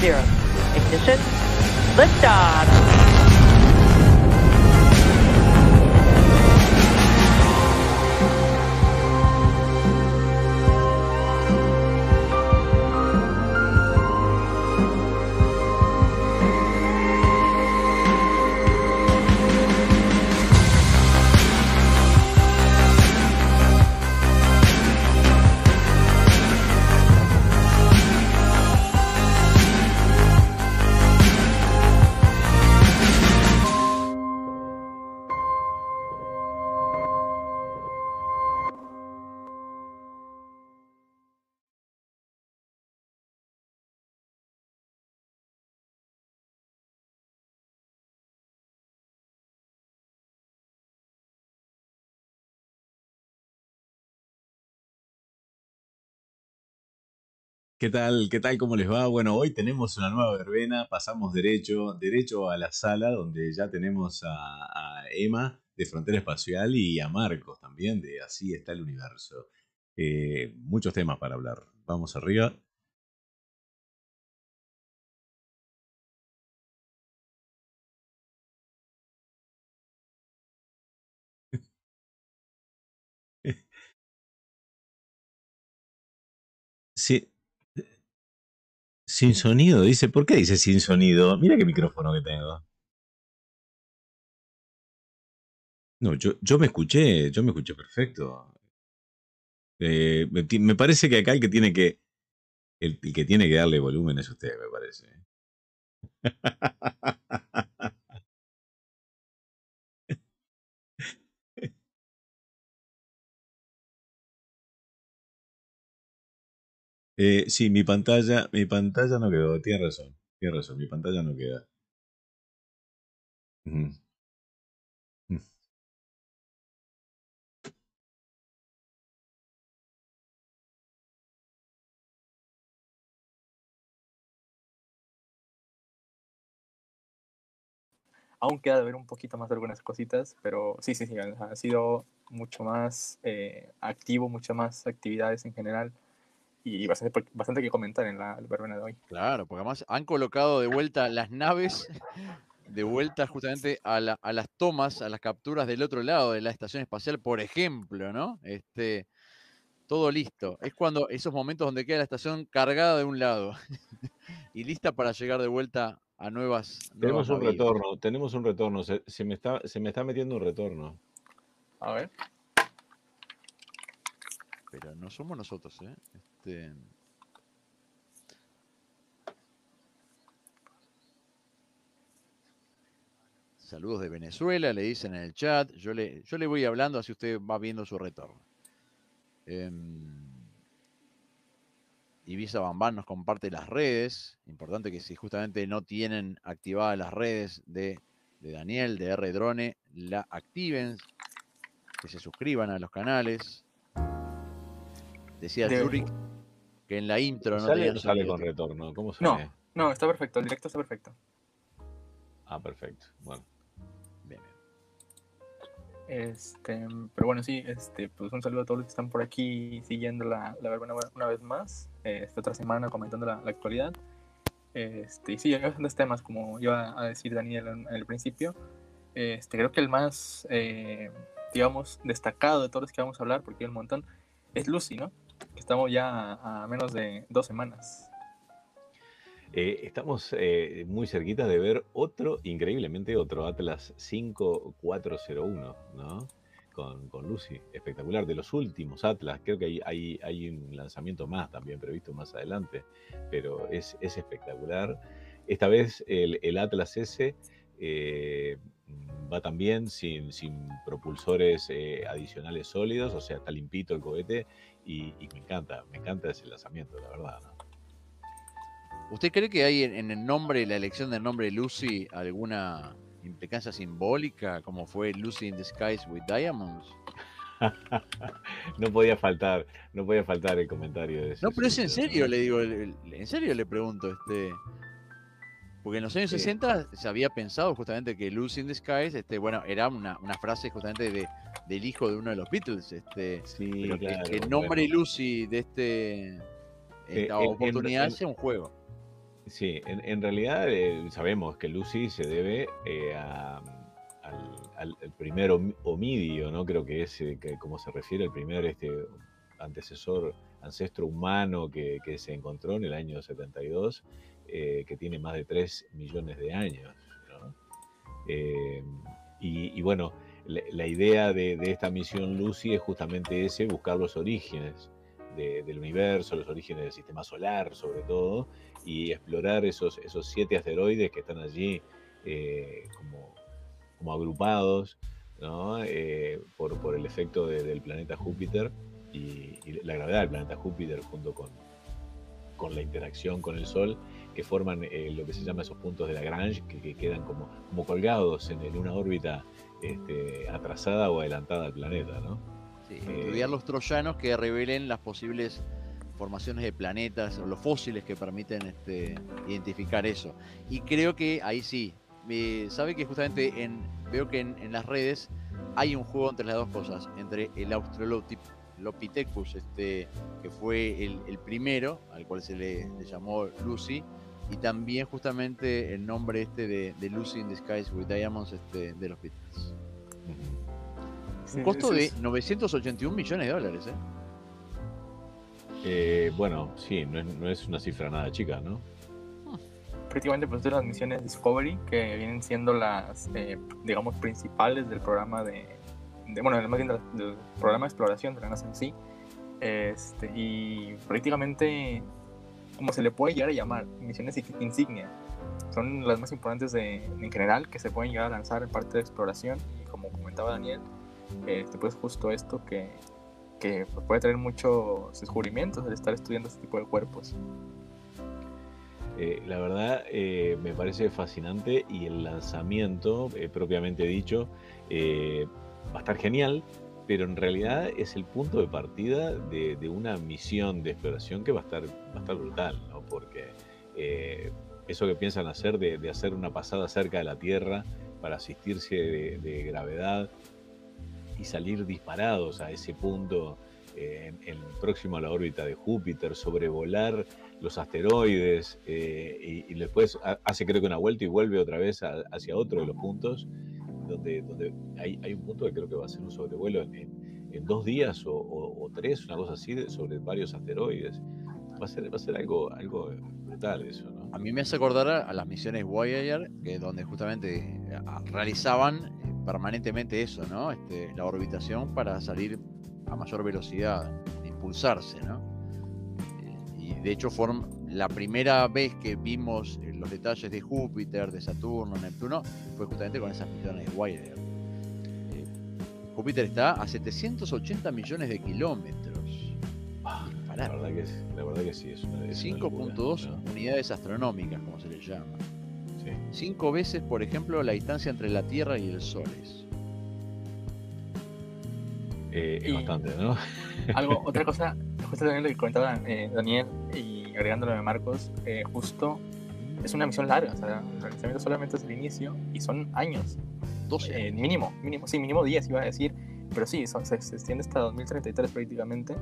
zero. ¿Qué tal? ¿Qué tal? ¿Cómo les va? Bueno, hoy tenemos una nueva verbena, pasamos derecho, derecho a la sala donde ya tenemos a, Emma de Frontera Espacial y a Marcos también de Así está el universo. Eh, muchos temas para hablar. Vamos arriba. Sí, sin sonido, dice. ¿Por qué dice sin sonido? Mira qué micrófono que tengo. No, yo, yo me escuché, yo me escuché perfecto. Eh, me, parece que acá el que tiene que. El, que tiene que darle volumen es usted, me parece. Eh, sí, mi pantalla, mi pantalla no quedó, tiene razón, tiene razón, mi pantalla no queda. Mm. Aún queda de ver un poquito más de algunas cositas, pero sí, sí, sí, ha sido mucho más eh, activo, muchas más actividades en general y bastante, bastante que comentar en la verbena de hoy. Claro, porque además han colocado de vuelta las naves, de vuelta justamente a, las tomas, a las capturas del otro lado de la estación espacial, por ejemplo, ¿no? Este, todo listo. Es cuando esos momentos donde queda la estación cargada de un lado y lista para llegar de vuelta a nuevas. Tenemos un retorno, tenemos un retorno. Se, me está, se me está metiendo un retorno. A ver. Pero no somos nosotros, ¿eh? Este, saludos de Venezuela, le dicen en el chat. Yo le, yo le voy hablando así usted va viendo su retorno. Eh, Ibiza Bambán nos comparte las redes. Importante que si justamente no tienen activadas las redes de, Daniel, de R Drone, la activen. Que se suscriban a los canales. Decía Zurich que en la intro no ¿Sale no sale con retorno? ¿Cómo No, no, está perfecto, el directo está perfecto. Ah, perfecto. Bueno. Bien, Este, pero bueno, sí, este, pues un saludo a todos los que están por aquí siguiendo la, la verbena una vez más. Esta otra semana comentando la, actualidad. Este, y sí, hay bastantes temas, como iba a decir Daniel en, el principio. Este, creo que el más, eh, digamos, destacado de todos los que vamos a hablar, porque hay un montón, es Lucy, ¿no? Estamos ya a, menos de dos semanas. Eh, estamos eh, muy cerquita de ver otro, increíblemente otro, Atlas 5401, ¿no? Con, con, Lucy, espectacular, de los últimos Atlas, creo que hay, hay, hay un lanzamiento más también previsto más adelante, pero es, es espectacular. Esta vez el, Atlas S eh, va también sin, sin propulsores adicionales sólidos, o sea, está limpito el cohete y, me encanta, me encanta ese lanzamiento, la verdad. ¿Usted cree que hay en, el nombre, la elección del nombre Lucy, alguna implicancia simbólica, como fue Lucy in the Skies with Diamonds? no podía faltar, no podía faltar el comentario de eso. No, pero es en serio, le digo, en serio le pregunto, este, porque en los años 60 se había pensado justamente que Lucy in the Skies, este, bueno, era una, una frase justamente de, del hijo de uno de los Beatles. Este, Sí, pero que- claro, que, el bueno. nombre Lucy de este esta en- en- oportunidad en- sea un juego. Sí, en, en realidad eh, sabemos que Lucy se debe eh, a- al, al- al primer hom- homidio, ¿no? Creo que es eh, que, como se refiere el primer este, antecesor, ancestro humano que, que se encontró en el año 72, eh, que tiene más de 3 millones de años. ¿no? Eh, y, y bueno, la, idea de, esta misión Lucy es justamente ese, buscar los orígenes de- del universo, los orígenes del sistema solar sobre todo, y explorar esos, esos siete asteroides que están allí eh, como, como agrupados. Eh, por, por el efecto de- del planeta Júpiter y, la gravedad del planeta Júpiter junto con, con la interacción con el Sol, que forman eh, lo que se llama esos puntos de Lagrange, que, que quedan como, colgados en una órbita este, atrasada o adelantada al planeta. ¿no? Sí, Eh, estudiar los troyanos que revelen las posibles formaciones de planetas o los fósiles que permiten este, identificar eso. Y creo que ahí sí, eh, sabe que justamente en, veo que en, en las redes hay un juego entre las dos cosas, entre el Australopithecus, este, que fue el, el primero, al cual se le, le llamó Lucy, y también justamente el nombre este de, de Lucy in the Skies with Diamonds este, de los Beatles. Un costo de es- 981 millones de dólares, ¿eh? Eh, bueno, sí, no es, no es una cifra nada chica, ¿no? prácticamente pues de las misiones Discovery que vienen siendo las eh, digamos principales del programa de, de- bueno más bien del, del programa de exploración de la NASA en sí este, y prácticamente como se le puede llegar a llamar misiones ig- insignia. Son las más importantes de, en general que se pueden llegar a lanzar en parte de exploración. Y como comentaba Daniel este, pues justo esto que que puede traer muchos descubrimientos el estar estudiando este tipo de cuerpos. Eh, la verdad eh, me parece fascinante y el lanzamiento, eh, propiamente dicho, eh, va a estar genial, pero en realidad es el punto de partida de, una misión de exploración que va a estar, va a estar brutal, ¿no? Porque eh, eso que piensan hacer de, de hacer una pasada cerca de la Tierra para asistirse de, gravedad y salir disparados a ese punto eh, en, próximo a la órbita de Júpiter, sobrevolar los asteroides eh, y, después ha- hace creo que una vuelta y vuelve otra vez hacia otro de los puntos donde, donde hay, hay un punto que creo que va a ser un sobrevuelo en, en- dos días o, tres, una cosa así, sobre varios asteroides. Va a ser, va a ser algo, algo brutal eso, ¿no? A mí me hace acordar a, las misiones Voyager, que donde justamente eh, realizaban eh, permanentemente eso, ¿no? Este, la orbitación para salir a mayor velocidad, impulsarse, ¿no? Eh, y de hecho fueron la primera vez que vimos eh, los detalles de Júpiter, de Saturno, Neptuno, fue justamente con esas misiones de Voyager. Eh, Júpiter está a 780 millones de kilómetros. Ah, la verdad que, es- la verdad que sí, es una, locura, 5.2 ¿no? unidades astronómicas, como se les llama. Sí. Cinco veces, por ejemplo, la distancia entre la Tierra y el Sol es. Eh, es Y- bastante, ¿no? Algo, otra cosa, justo también lo que comentaba eh, Daniel y agregándolo de Marcos, eh, justo es una misión larga, o sea, el lanzamiento solamente es el inicio y son años, 12 eh, mínimo, mínimo, sí, mínimo 10 iba a decir, pero sí, son- se, se extiende hasta 2033 prácticamente,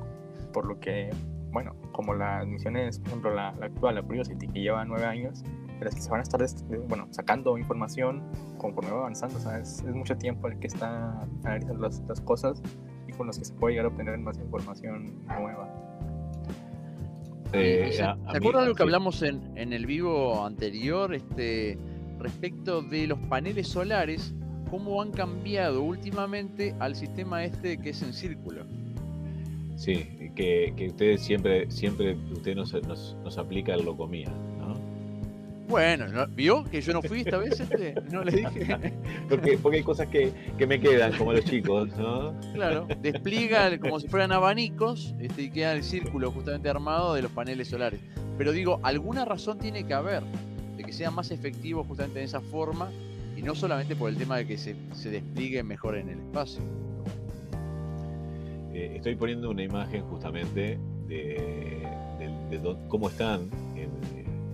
por lo que, bueno, como las misiones, por ejemplo, la, la actual, la Curiosity, que lleva 9 años, las que se van a estar, bueno, sacando información conforme va avanzando, o sea, es, es mucho tiempo el que está analizando las, las cosas y con los que se puede llegar a obtener más información nueva. Eh, ¿Se, a- acuerdan lo que hablamos en, en el vivo anterior este, respecto de los paneles solares? ¿Cómo han cambiado últimamente al sistema este que es en círculo? Sí, que, que ustedes siempre, siempre, usted nos, nos, nos aplica el locomía. Bueno, ¿no? ¿vio que yo no fui esta vez? Este? No le dije. Porque, porque hay cosas que, que me quedan, como los chicos, ¿no? Claro, despliega como si fueran abanicos este, y queda el círculo justamente armado de los paneles solares. Pero digo, alguna razón tiene que haber de que sea más efectivo justamente en esa forma y no solamente por el tema de que se, se despliegue mejor en el espacio. Eh, estoy poniendo una imagen justamente de, de- cómo están en-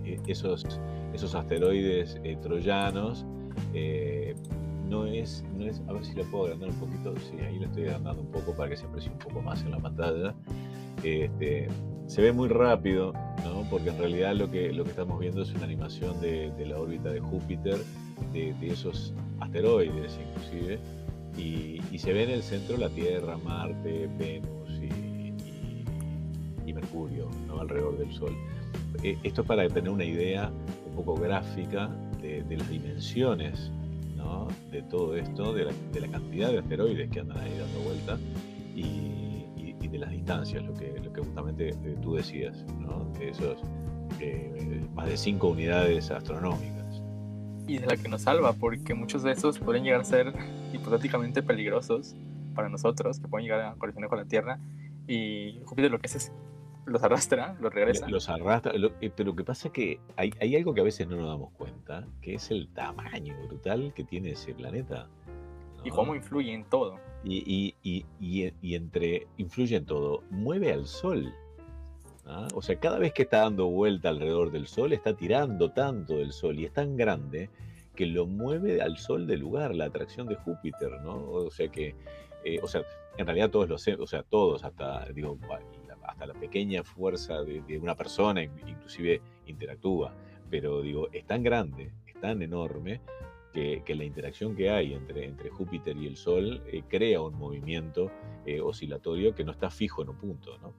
eh, esos, esos asteroides eh, troyanos. eh, no es, no es, a ver si lo puedo agrandar un poquito, sí, ahí lo estoy agrandando un poco para que se aprecie un poco más en la pantalla. Este, se ve muy rápido, ¿no? porque en realidad lo que, lo que estamos viendo es una animación de, de la órbita de Júpiter, de, de esos asteroides inclusive, y, y, se ve en el centro la Tierra, Marte, Venus y, y Mercurio, ¿no? alrededor del Sol. Eh, esto es para tener una idea un poco gráfica de, de las dimensiones ¿no? de todo esto, de la, de la, cantidad de asteroides que andan ahí dando vuelta y, y de las distancias, lo que, lo que justamente eh, tú decías, ¿no? de esos eh, más de 5 unidades astronómicas. Y de la que nos salva, porque muchos de esos pueden llegar a ser hipotéticamente peligrosos para nosotros, que pueden llegar a colisionar con la Tierra. Y Júpiter lo que hace es los arrastra, los regresa. Los arrastra, lo, eh, pero lo que pasa es que hay, hay, algo que a veces no nos damos cuenta, que es el tamaño brutal que tiene ese planeta. ¿no? Y cómo influye en todo. Y, y, y, y, entre, influye en todo, mueve al Sol. ¿ah? O sea, cada vez que está dando vuelta alrededor del Sol, está tirando tanto del Sol y es tan grande que lo mueve al Sol del lugar, la atracción de Júpiter, ¿no? O sea que, eh, o sea, en realidad todos los, o sea, todos, hasta, digo, hasta la pequeña fuerza de, de, una persona inclusive interactúa, pero digo, es tan grande, es tan enorme, que, que la interacción que hay entre, entre, Júpiter y el Sol eh, crea un movimiento eh, oscilatorio que no está fijo en un punto, ¿no?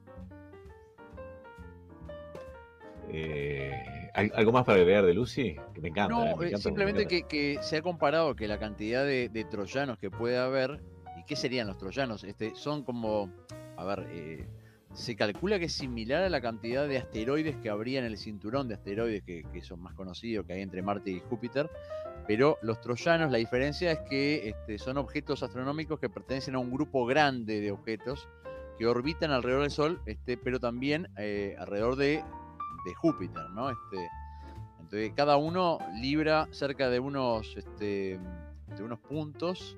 Eh, ¿Algo más para agregar de Lucy? Que me encanta. No, me encanta simplemente que, que, se ha comparado que la cantidad de, de, troyanos que puede haber, ¿y qué serían los troyanos? Este, son como, a ver, eh, se calcula que es similar a la cantidad de asteroides que habría en el cinturón de asteroides que, son más conocidos que hay entre Marte y Júpiter. Pero los troyanos, la diferencia es que este, son objetos astronómicos que pertenecen a un grupo grande de objetos que orbitan alrededor del Sol, este, pero también eh, alrededor de, de, Júpiter, ¿no? Este, entonces cada uno libra cerca de unos, este, de unos puntos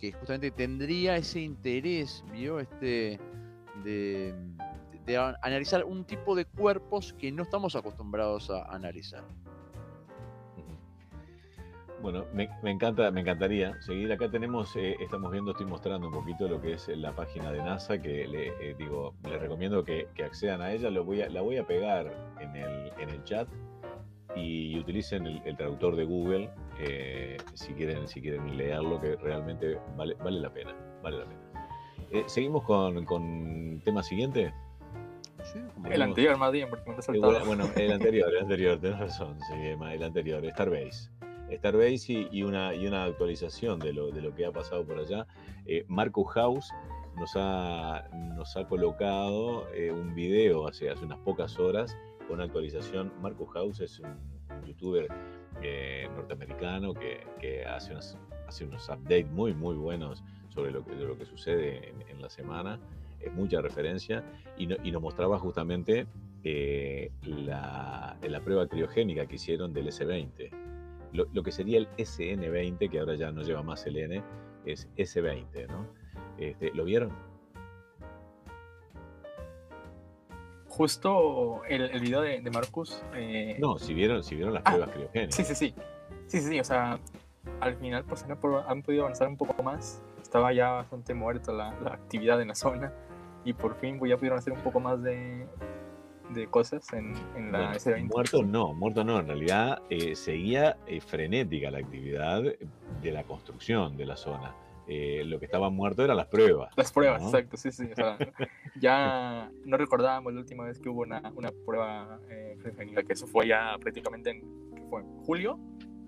que justamente tendría ese interés, ¿vio? Este, de, analizar un tipo de cuerpos que no estamos acostumbrados a analizar. Bueno, me, encanta, me encantaría seguir. Acá tenemos, eh, estamos viendo, estoy mostrando un poquito lo que es la página de NASA, que le eh, digo, les recomiendo que, accedan a ella. Lo voy a, la voy a pegar en el, en el chat y utilicen el, traductor de Google eh, si quieren, si quieren leerlo, que realmente vale, vale la pena, vale la pena. Eh, Seguimos con, con tema siguiente. Sí, el anterior más bien, porque me saltado. Bueno, el anterior, el anterior, tenés razón, sí, el anterior, Starbase. Starbase y, y, una, y una actualización de lo, de lo que ha pasado por allá. Eh, Marcus House nos ha, nos ha colocado eh, un video hace, hace unas pocas horas con una actualización. Marcus House es un, un youtuber eh, norteamericano que, que hace, unas, hace unos updates muy, muy buenos sobre lo que, lo que sucede en, en la semana. Es mucha referencia y, no, y nos mostraba justamente eh, la, la prueba criogénica que hicieron del S20 lo, lo, que sería el SN20, que ahora ya no lleva más el N, es S20, ¿no? Este, ¿Lo vieron? Justo el, el video de, de Marcus. Eh... No, si vieron, si vieron las ah, pruebas criogénicas. Sí, sí, sí. Sí, sí, sí. O sea, al final pues han, han podido avanzar un poco más. Estaba ya bastante muerta la, la actividad en la zona. Y por fin pues, ya pudieron hacer un poco más de, de cosas en, en la bueno, S20. Muerto no, muerto no. En realidad eh, seguía eh, frenética la actividad de la construcción de la zona. Eh, lo que estaba muerto eran las pruebas. Las pruebas, ¿no? exacto, sí, sí. O sea, ya no recordábamos la última vez que hubo una, una prueba eh, que eso fue ya prácticamente en, fue, julio,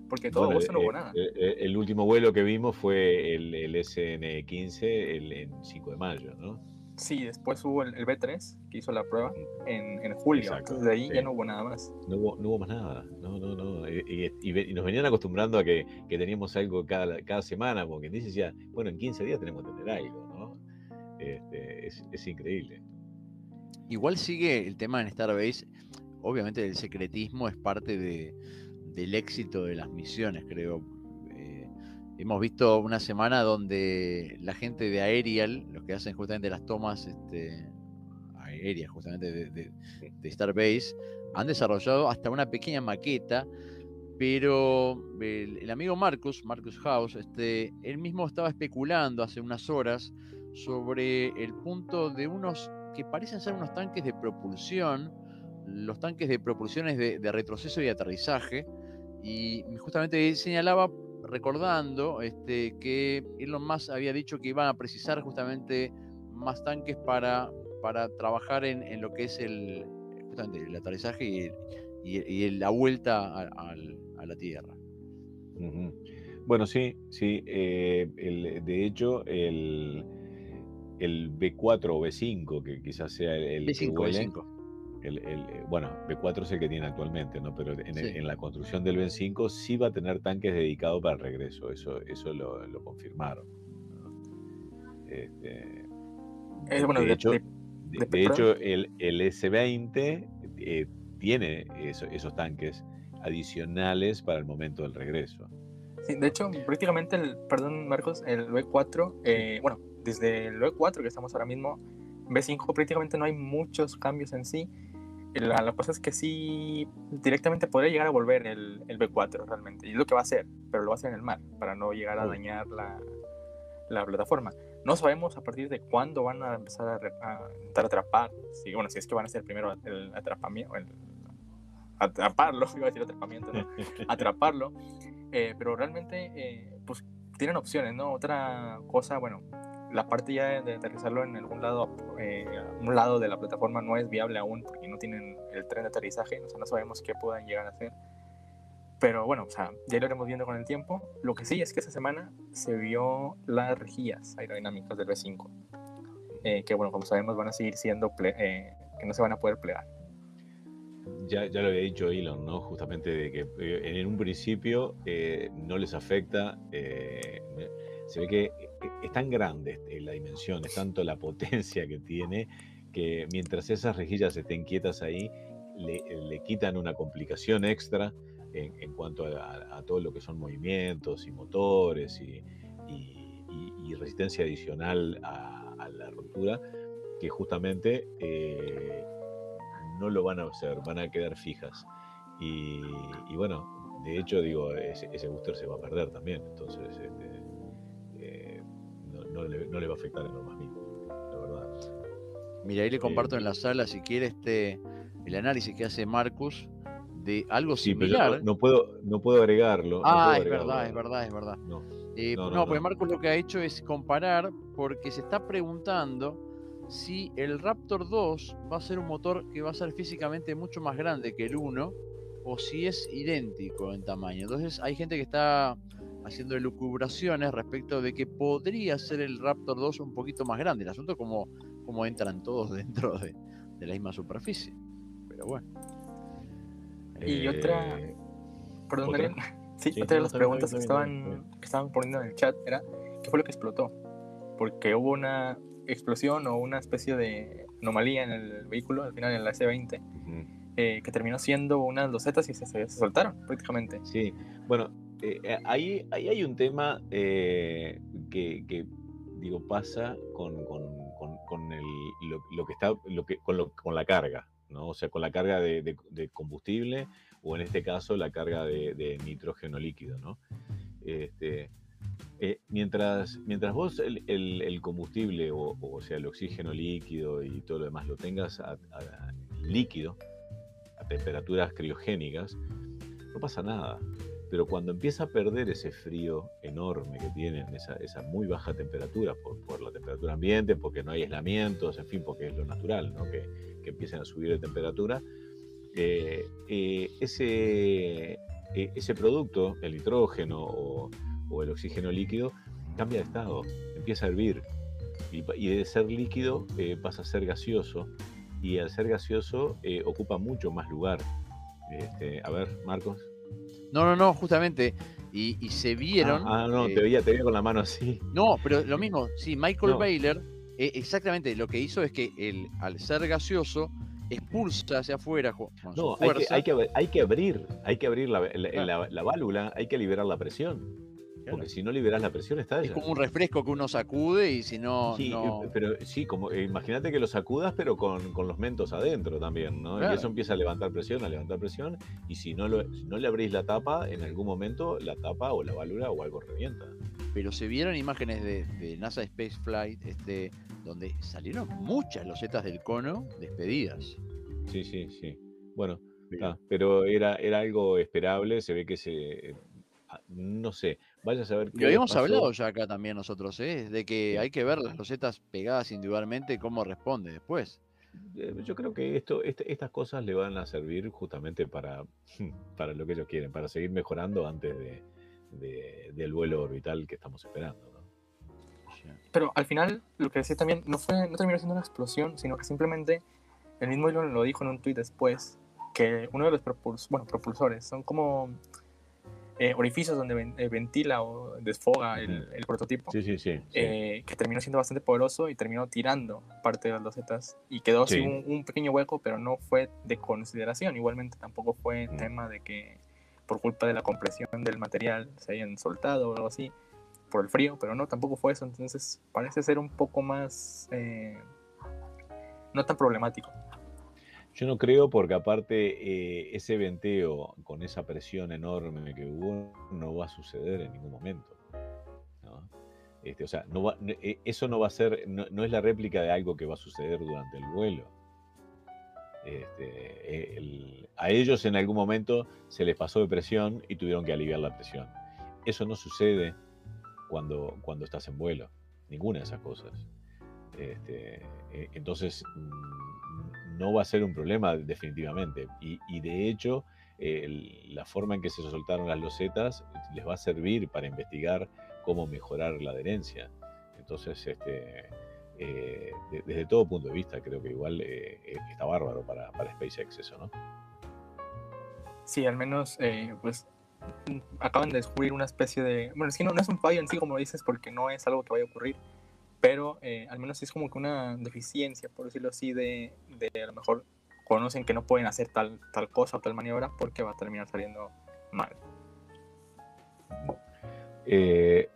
porque todo bueno, eso no hubo nada. el último vuelo que vimos fue el, el SN15 el, el 5 de mayo, ¿no? Sí, después hubo el, el, B3 que hizo la prueba en, en julio. Exacto, Entonces de ahí sí. ya no hubo nada más. No hubo, no hubo más nada. No, no, no. Y, y, y, nos venían acostumbrando a que, que teníamos algo cada, cada semana, porque dice ya, bueno, en 15 días tenemos que tener algo, ¿no? Este, es, es increíble. Igual sigue el tema en Starbase. Obviamente el secretismo es parte de, del éxito de las misiones, creo. Hemos visto una semana donde la gente de Aerial, los que hacen justamente las tomas este, aéreas justamente de, de, de Starbase, han desarrollado hasta una pequeña maqueta Pero el, el amigo Marcus, Marcus House, este, él mismo estaba especulando hace unas horas sobre el punto de unos que parecen ser unos tanques de propulsión, los tanques de propulsiones de, de retroceso y aterrizaje, y justamente señalaba recordando este, que Elon Musk había dicho que iban a precisar justamente más tanques para, para trabajar en, en lo que es el, justamente el aterrizaje y, y- y la vuelta a, la Tierra. Bueno, sí, sí. eh, el- de hecho, el, el B4 o B5, que quizás sea el, el que B5, vuele, B5. El- el, eh, bueno, B4 es el que tiene actualmente, ¿no? Pero en, el- Sí. en la construcción del B5 sí va a tener tanques dedicados para el regreso, eso, eso lo, lo confirmaron. ¿no? Este, Eh, bueno, de de- hecho, de- de, de- de hecho, el, el S20 eh, tiene eso- esos tanques adicionales para el momento del regreso. Sí, de hecho, prácticamente, el, perdón Marcos, el B4, eh, bueno, desde el B4 que estamos ahora mismo, B5 prácticamente no hay muchos cambios en sí. La, la cosa es que sí, directamente podría llegar a volver el, el B4 realmente, y es lo que va a hacer, pero lo va a hacer en el mar, para no llegar a dañar la, la plataforma. No sabemos a partir de cuándo van a empezar a, re- a intentar atrapar, si, bueno, si es que van a ser primero el atrapamiento, el, atraparlo, iba a decir atrapamiento, ¿no? atraparlo, eh, pero realmente, eh, pues tienen opciones, ¿no? Otra cosa, bueno, la parte ya de aterrizarlo en algún lado, eh, un lado de la plataforma no es viable aún porque no tienen el tren de aterrizaje, o sea, no sabemos qué puedan llegar a hacer. Pero bueno, o sea, ya lo iremos viendo con el tiempo. Lo que sí es que esta semana se vio las rejillas aerodinámicas del B5, eh, que bueno, como sabemos van a seguir siendo, eh, que no se van a poder plegar. Ya, ya lo había dicho Elon, ¿no? Justamente de que eh, en un principio eh, no les afecta. eh, se ve que es tan grande eh, la dimensión, es tanto la potencia que tiene, que mientras esas rejillas estén quietas ahí, le, quitan una complicación extra en, en cuanto a, todo lo que son movimientos y motores y, resistencia adicional a, la rotura, que justamente eh, no lo van a hacer, van a quedar fijas. Y, bueno, de hecho, digo, ese, booster se va a perder también, entonces este, eh, no, le, no le va a afectar en lo más mínimo, la verdad. Mira, ahí le comparto Eh, en la sala, si quiere, este, el análisis que hace Marcus de algo Sí, pero similar. no, no puedo, no puedo agregarlo. no ah, puedo es agregarlo. verdad, es verdad, es verdad. No, Eh, No, porque no. Marcos lo que ha hecho es comparar porque se está preguntando si el Raptor 2 va a ser un motor que va a ser físicamente mucho más grande que el 1 o si es idéntico en tamaño. Entonces hay gente que está haciendo elucubraciones respecto de que podría ser el Raptor 2 un poquito más grande. El asunto es como, como entran todos dentro de, de la misma superficie. Pero bueno. Y Eh, otra, perdón, ¿otra? Sí, Sí, otra de las preguntas que estaban, que estaban poniendo en el chat era ¿qué fue lo que explotó? Porque hubo una explosión o una especie de anomalía en el vehículo, al final en la S20, Ujú. eh, que terminó siendo unas losetas y se, se soltaron prácticamente. Sí, bueno, eh, eh, ahí, ahí hay un tema eh, que, que, digo, pasa con, con- con- con el, lo, lo que está, lo que, con, lo- con la carga, ¿no? O sea, con la carga de, de- de combustible o en este caso la carga de, de nitrógeno líquido, ¿no? Este, eh, mientras, mientras vos el, el- el combustible o, o sea el oxígeno líquido y todo lo demás lo tengas a- a- líquido, a temperaturas criogénicas, no pasa nada. Pero cuando empieza a perder ese frío enorme que tienen, esa, esa muy baja temperatura, por, por la temperatura ambiente, porque no hay aislamientos, en fin, porque es lo natural, ¿no? que, que empiecen a subir de temperatura, eh, eh, ese, eh, ese producto, el nitrógeno o, o el oxígeno líquido, cambia de estado, empieza a hervir. Y, y de ser líquido eh, pasa a ser gaseoso, y al ser gaseoso eh, ocupa mucho más lugar. Este, a ver, Marcos. No, no, no, justamente. Y, y se vieron. Ah, ah, no, eh, te, veía, te veía con la mano así. No, pero lo mismo, sí, Michael No. Baylor, eh, exactamente, lo que hizo es que el, al ser gaseoso, expulsa hacia afuera con No, su hay que, hay, que, hay que abrir, hay que abrir la, la- Claro. la- la válvula, hay que liberar la presión. Porque si no liberas la presión, está Es como un refresco que uno sacude y si no. Sí, no... eh, pero sí, como eh, imagínate que lo sacudas, pero con, con, los mentos adentro también, ¿no? Claro. Y eso empieza a levantar presión, a levantar presión. Y si no, lo, si no le abrís la tapa, en algún momento la tapa o la válvula o algo revienta. Pero se vieron imágenes de, de NASA Space Flight este, donde salieron muchas losetas del cono despedidas. Sí, sí, sí. Bueno, Ah, pero era, era algo esperable, se ve que se... Ah, no sé, vaya a saber... Lo habíamos hablado ya acá también nosotros, ¿eh? de que hay que ver las losetas pegadas individualmente cómo responde después. Eh, yo creo que esto, este, estas cosas le van a servir justamente para, para lo que ellos quieren, para seguir mejorando antes de, de, del vuelo orbital que estamos esperando. ¿no? Pero al final, lo que decía también, no, fue, no terminó siendo una explosión, sino que simplemente el mismo Elon lo dijo en un tuit después, que uno de los propuls bueno, propulsores son como eh, orificios donde ven, eh, ventila o desfoga el, el prototipo. Sí, sí, sí. Eh, que terminó siendo bastante poderoso y terminó tirando parte de las losetas y quedó así un, un, pequeño hueco, pero no fue de consideración. Igualmente tampoco fue tema de que por culpa de la compresión del material se hayan soltado o algo así por el frío, pero no, tampoco fue eso. Entonces parece ser un poco más... Eh, no tan problemático. Yo no creo porque aparte eh, ese venteo con esa presión enorme que hubo no va a suceder en ningún momento. Este, o sea, va, eso no va a ser, no, es la réplica de algo que va a suceder durante el vuelo. Este, a ellos en algún momento se les pasó de presión y tuvieron que aliviar la presión. Eso no sucede cuando, estás en vuelo, ninguna de esas cosas. Este, entonces, no va a ser un problema definitivamente. Y, y de hecho, eh, la forma en que se soltaron las losetas les va a servir para investigar cómo mejorar la adherencia. Entonces, este, eh, de, desde todo punto de vista, creo que igual eh, está bárbaro para, para, SpaceX eso, ¿no? Sí, al menos, pues, acaban de descubrir una especie de... Bueno, es que no, no es un fallo en sí, como dices, porque no es algo que vaya a ocurrir, pero eh, al menos es como que una deficiencia, por decirlo así, de, de, a lo mejor conocen que no pueden hacer tal, tal cosa o tal maniobra porque va a terminar saliendo mal. Eh,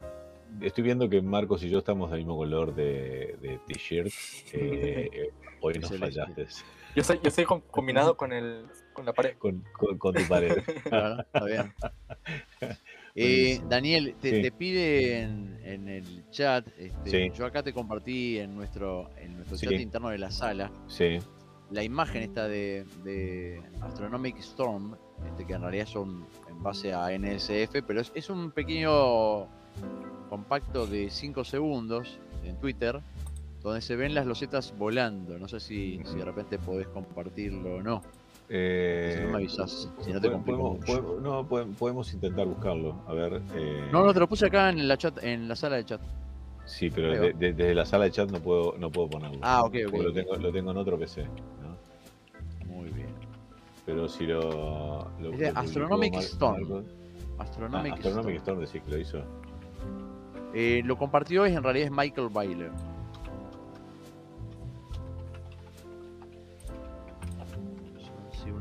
estoy viendo que Marcos y yo estamos del mismo color de, de t-shirt. Eh, hoy nos fallaste. Yo soy, yo soy combinado con, el, con la pared. Con, con, con tu pared. Está bien. Eh, Daniel, te, sí. te piden en el chat, este, sí. yo acá te compartí en nuestro, en nuestro sí. chat interno de la sala la imagen esta de, de Astronomic Storm, este, que en realidad son en base a NSF, pero es, es un pequeño compacto de 5 segundos en Twitter donde se ven las losetas volando. No sé si, si de repente podés compartirlo o no. Eh, si no me avisas, si no te podemos, podemos, no, podemos intentar buscarlo. A ver. Eh... No, no, te lo puse acá en la chat, en la sala de chat. Sí, pero de, de, desde la sala de chat no puedo, no puedo ponerlo. Ah, ok, ok. Lo tengo, lo tengo en otro PC. ¿no? Muy bien. Pero si lo. lo, es de lo Astronomic Storm. Marcos. Astronomic, ah, Astronomic Storm. Storm, decís que lo hizo. Eh, lo compartió es en realidad es Michael Byler.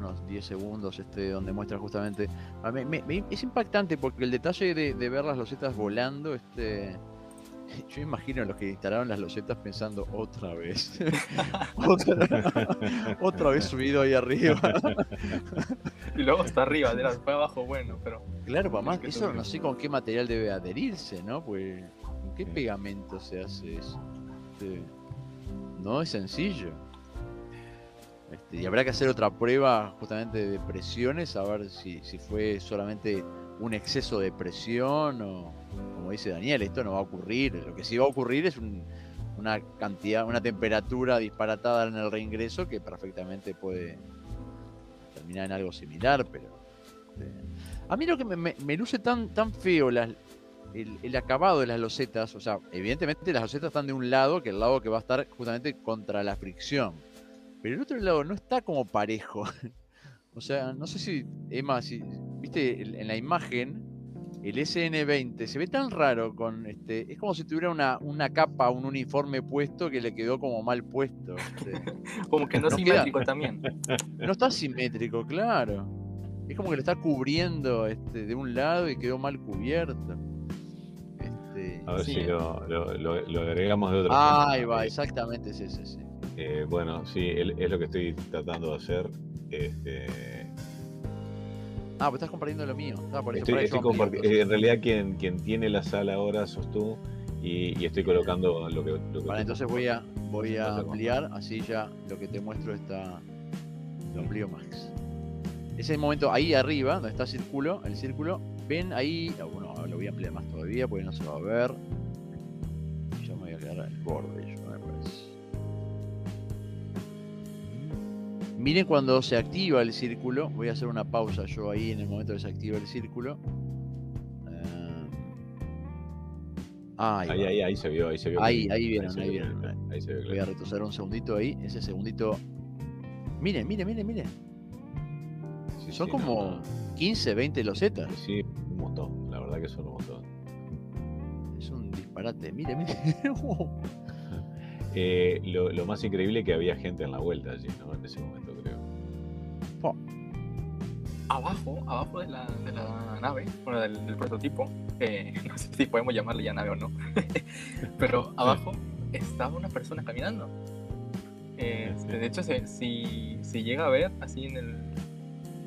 Unos 10 segundos este donde muestra justamente me, me, me, es impactante porque el detalle de, de, ver las losetas volando este yo imagino a los que instalaron las losetas pensando otra vez otra, otra, vez subido ahí arriba. Y luego está arriba después abajo bueno pero claro mamá eso no sé con qué material debe adherirse no pues con qué pegamento se hace eso este, no es sencillo y habrá que hacer otra prueba justamente de presiones, a ver si, fue solamente un exceso de presión o, como dice Daniel, esto no va a ocurrir. Lo que sí va a ocurrir es un, una cantidad, una temperatura disparatada en el reingreso que perfectamente puede terminar en algo similar, pero... Este, a mí lo que me, luce tan, tan feo las, el, el, acabado de las losetas, o sea, evidentemente las losetas están de un lado, que el lado que va a estar justamente contra la fricción pero el otro lado no está como parejo. o sea, no sé si, Emma, si viste en la imagen, el SN20 se ve tan raro con este. Es como si tuviera una, una capa, un uniforme puesto que le quedó como mal puesto. Este. como que no, no simétrico queda, también. No está simétrico, claro. Es como que lo está cubriendo este, de un lado y quedó mal cubierto. A ver Sí. si lo, lo- lo- lo agregamos de otra Ah, forma. ahí va, exactamente es ese, sí. Eh, bueno, sí, el- es lo que estoy tratando de hacer. Este, Ah, pues estás compartiendo lo mío. Ah, por eso, estoy, por estoy comparti- en realidad quien, quien tiene la sala ahora sos tú y, y estoy colocando lo que... Lo que Vale, entonces voy a, voy a ampliar, así ya lo que te muestro está. Lo amplío max. Ese momento ahí arriba, donde está el círculo, el círculo, ven ahí. ah, Bueno, lo voy a ampliar más todavía porque no se va a ver. Yo me voy a quedar al borde, yo Miren cuando se activa el círculo. Voy a hacer una pausa yo ahí en el momento que se activa el círculo. Eh, ahí Ahí, ahí, ahí se vio, ahí se vio. Ahí, ahí vieron, ahí vieron. Voy a retroceder un segundito ahí. Ese segundito. Miren, miren, miren, miren. Sí, Son sí, como no, no. 15, 20 losetas. Sí, un montón, la verdad que son un montón. Es un disparate. Miren, miren. Eh, lo, lo más increíble es que había gente en la vuelta allí, ¿no? En ese momento, Abajo, abajo de la, de la nave, bueno, del, del prototipo, eh, no sé si podemos llamarle ya nave o no, pero abajo estaba una persona caminando. Eh, Sí. de hecho, se- si, si llega a ver, así en el.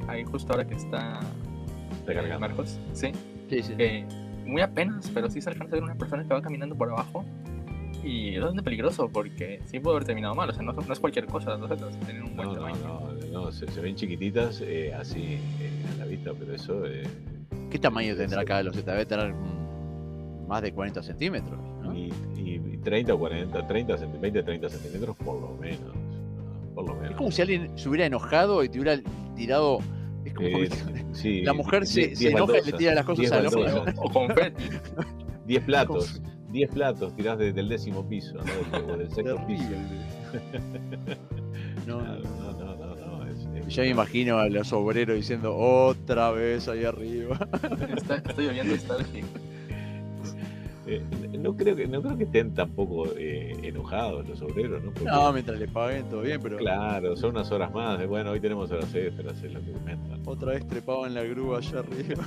Ahí justo ahora que está eh, cargando. Marcos, sí, Sí, sí. eh, muy apenas, pero sí se alcanza a ver una persona que va caminando por abajo. Y es bastante peligroso porque sí puede haber terminado mal, o sea, no, no es cualquier cosa, las losetas, tienen un buen No, no, tamaño. no, no, se, se ven chiquititas eh, así eh, a la vista, pero eso eh, ¿Qué tamaño tendrá cada loseta? Debe tener más de 40 centímetros. ¿no? y, y- y 30 o 40, 30, centi- 20, 30 centímetros por lo menos. ¿no? Por lo menos. Es como si alguien se hubiera enojado y te hubiera tirado. Es como Eh, sí, la mujer se, die- se 10 enoja y le tira las cosas 10 al baldosas. ojo. O confeti. 10 platos, 10 platos tirás desde el décimo piso, ¿no? Del- o del sexto piso. No, Claro, no. no, no, no, no, es- es- Ya me imagino a los obreros diciendo otra vez ahí arriba. Está, estoy oyendo nostalgia. Eh, no creo que no creo que estén tampoco eh, enojados los obreros, ¿no? Porque, No, mientras le paguen todo bien, pero claro, son unas horas más. de, bueno, hoy tenemos horas extras, es lo que comentan. otra vez trepado en la grúa allá arriba.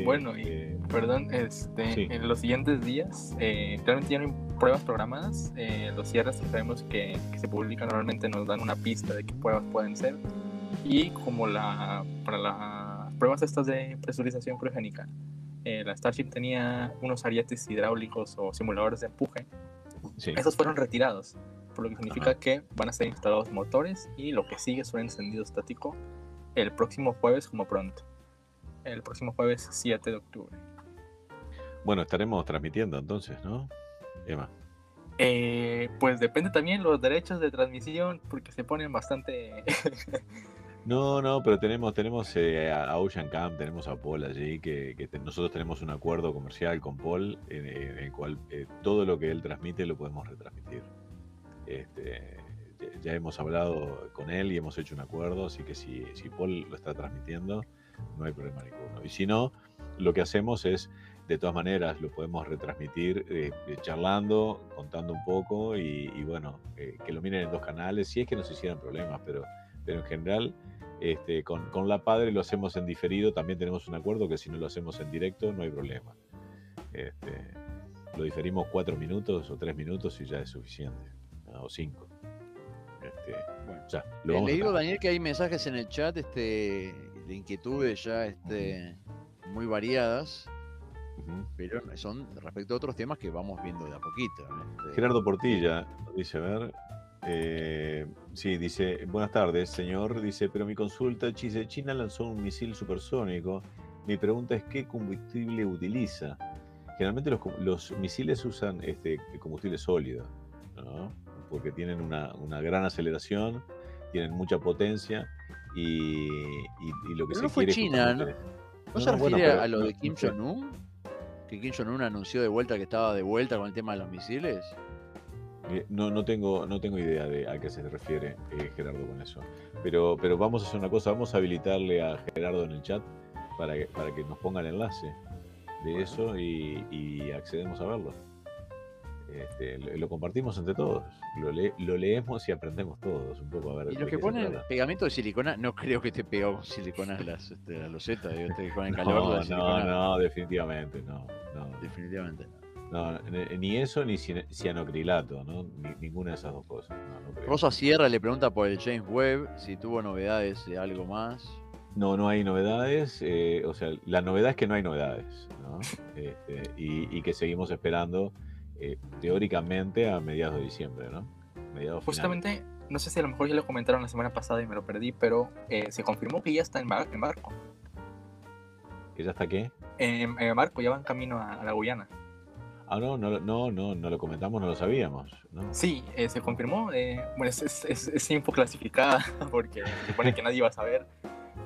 Eh, Bueno, y- eh, Perdón, este, Sí. en los siguientes días, eh, realmente ya no hay pruebas programadas. eh, los cierres que sabemos que, que se publican normalmente nos dan una pista de qué pruebas pueden ser. Y como la, para las pruebas estas de presurización criogénica, eh, la Starship tenía unos arietes hidráulicos o simuladores de empuje, sí. esos fueron retirados, por lo que significa Ajá. que van a ser instalados motores y lo que sigue es un encendido estático el próximo jueves como pronto. El próximo jueves 7 de octubre. Bueno, estaremos transmitiendo entonces, ¿no? Emma. Eh, pues depende también los derechos de transmisión porque se ponen bastante... No, no, pero tenemos, tenemos eh, a Ocean Camp, tenemos a Paul allí, que, que te- nosotros tenemos un acuerdo comercial con Paul en, en el cual eh, todo lo que él transmite lo podemos retransmitir. Este, ya, ya hemos hablado con él y hemos hecho un acuerdo, así que si, si Paul lo está transmitiendo, no hay problema ninguno. Y si no, lo que hacemos es, de todas maneras, lo podemos retransmitir eh, charlando, contando un poco y, y bueno, eh, que lo miren en dos canales, si es que nos hicieran problemas, pero, pero en general este, con, con la padre lo hacemos en diferido, también tenemos un acuerdo que si no lo hacemos en directo no hay problema. Este, lo diferimos cuatro minutos o tres minutos y ya es suficiente, ¿no? o cinco. Este, Bueno. ya, lo Eh, vamos le a digo, tratar. Daniel, que hay mensajes en el chat este, de inquietudes ya este, muy variadas, pero son respecto a otros temas que vamos viendo de a poquito. este. Gerardo Portilla dice, a ver, eh, sí, dice, buenas tardes, señor, dice, pero mi consulta, dice, China lanzó un misil supersónico, mi pregunta es, ¿qué combustible utiliza? Generalmente los, los misiles usan este combustible sólido, ¿no? Porque tienen una, una gran aceleración, tienen mucha potencia y, y- y lo que Pero se no fue China, ¿no? ¿No, se bueno, refiere pero a lo de Kim. Jong-un? Que Kim Jong-un anunció de vuelta que estaba de vuelta con el tema de los misiles. Eh, No, no, tengo, no tengo idea de a qué se refiere eh, Gerardo con eso. Pero, pero vamos a hacer una cosa, vamos a habilitarle a Gerardo en el chat para que, para que nos ponga el enlace de eso y, y accedemos a verlo. Este, lo, lo compartimos entre todos, lo, le- lo leemos y aprendemos todos un poco a ver. Y los que ponen pegamento de silicona, no creo que pegado con silicona las, este, las losetas, este, con el calor de No, no, no, definitivamente no. no. Definitivamente. No, ni- eso ni cianocrilato, ¿no? Ni- ninguna de esas dos cosas. No, no. Rosa Sierra le pregunta por el James Webb, si tuvo novedades de algo más. No, no hay novedades. eh, o sea, la novedad es que no hay novedades, ¿no? Este, y, y que seguimos esperando eh, teóricamente a mediados de diciembre, ¿no? Mediados finales. Justamente, no sé si a lo mejor ya lo comentaron la semana pasada y me lo perdí, pero eh, se confirmó que ya está en, bar- en barco. ¿Que ya está qué? En, en barco, ya van camino a, a la Guyana. Ah, no, no, no, no, no lo comentamos, no lo sabíamos. ¿no? Sí, eh, se confirmó. eh, bueno, es, es, es- es info clasificada porque se supone que nadie iba a saber,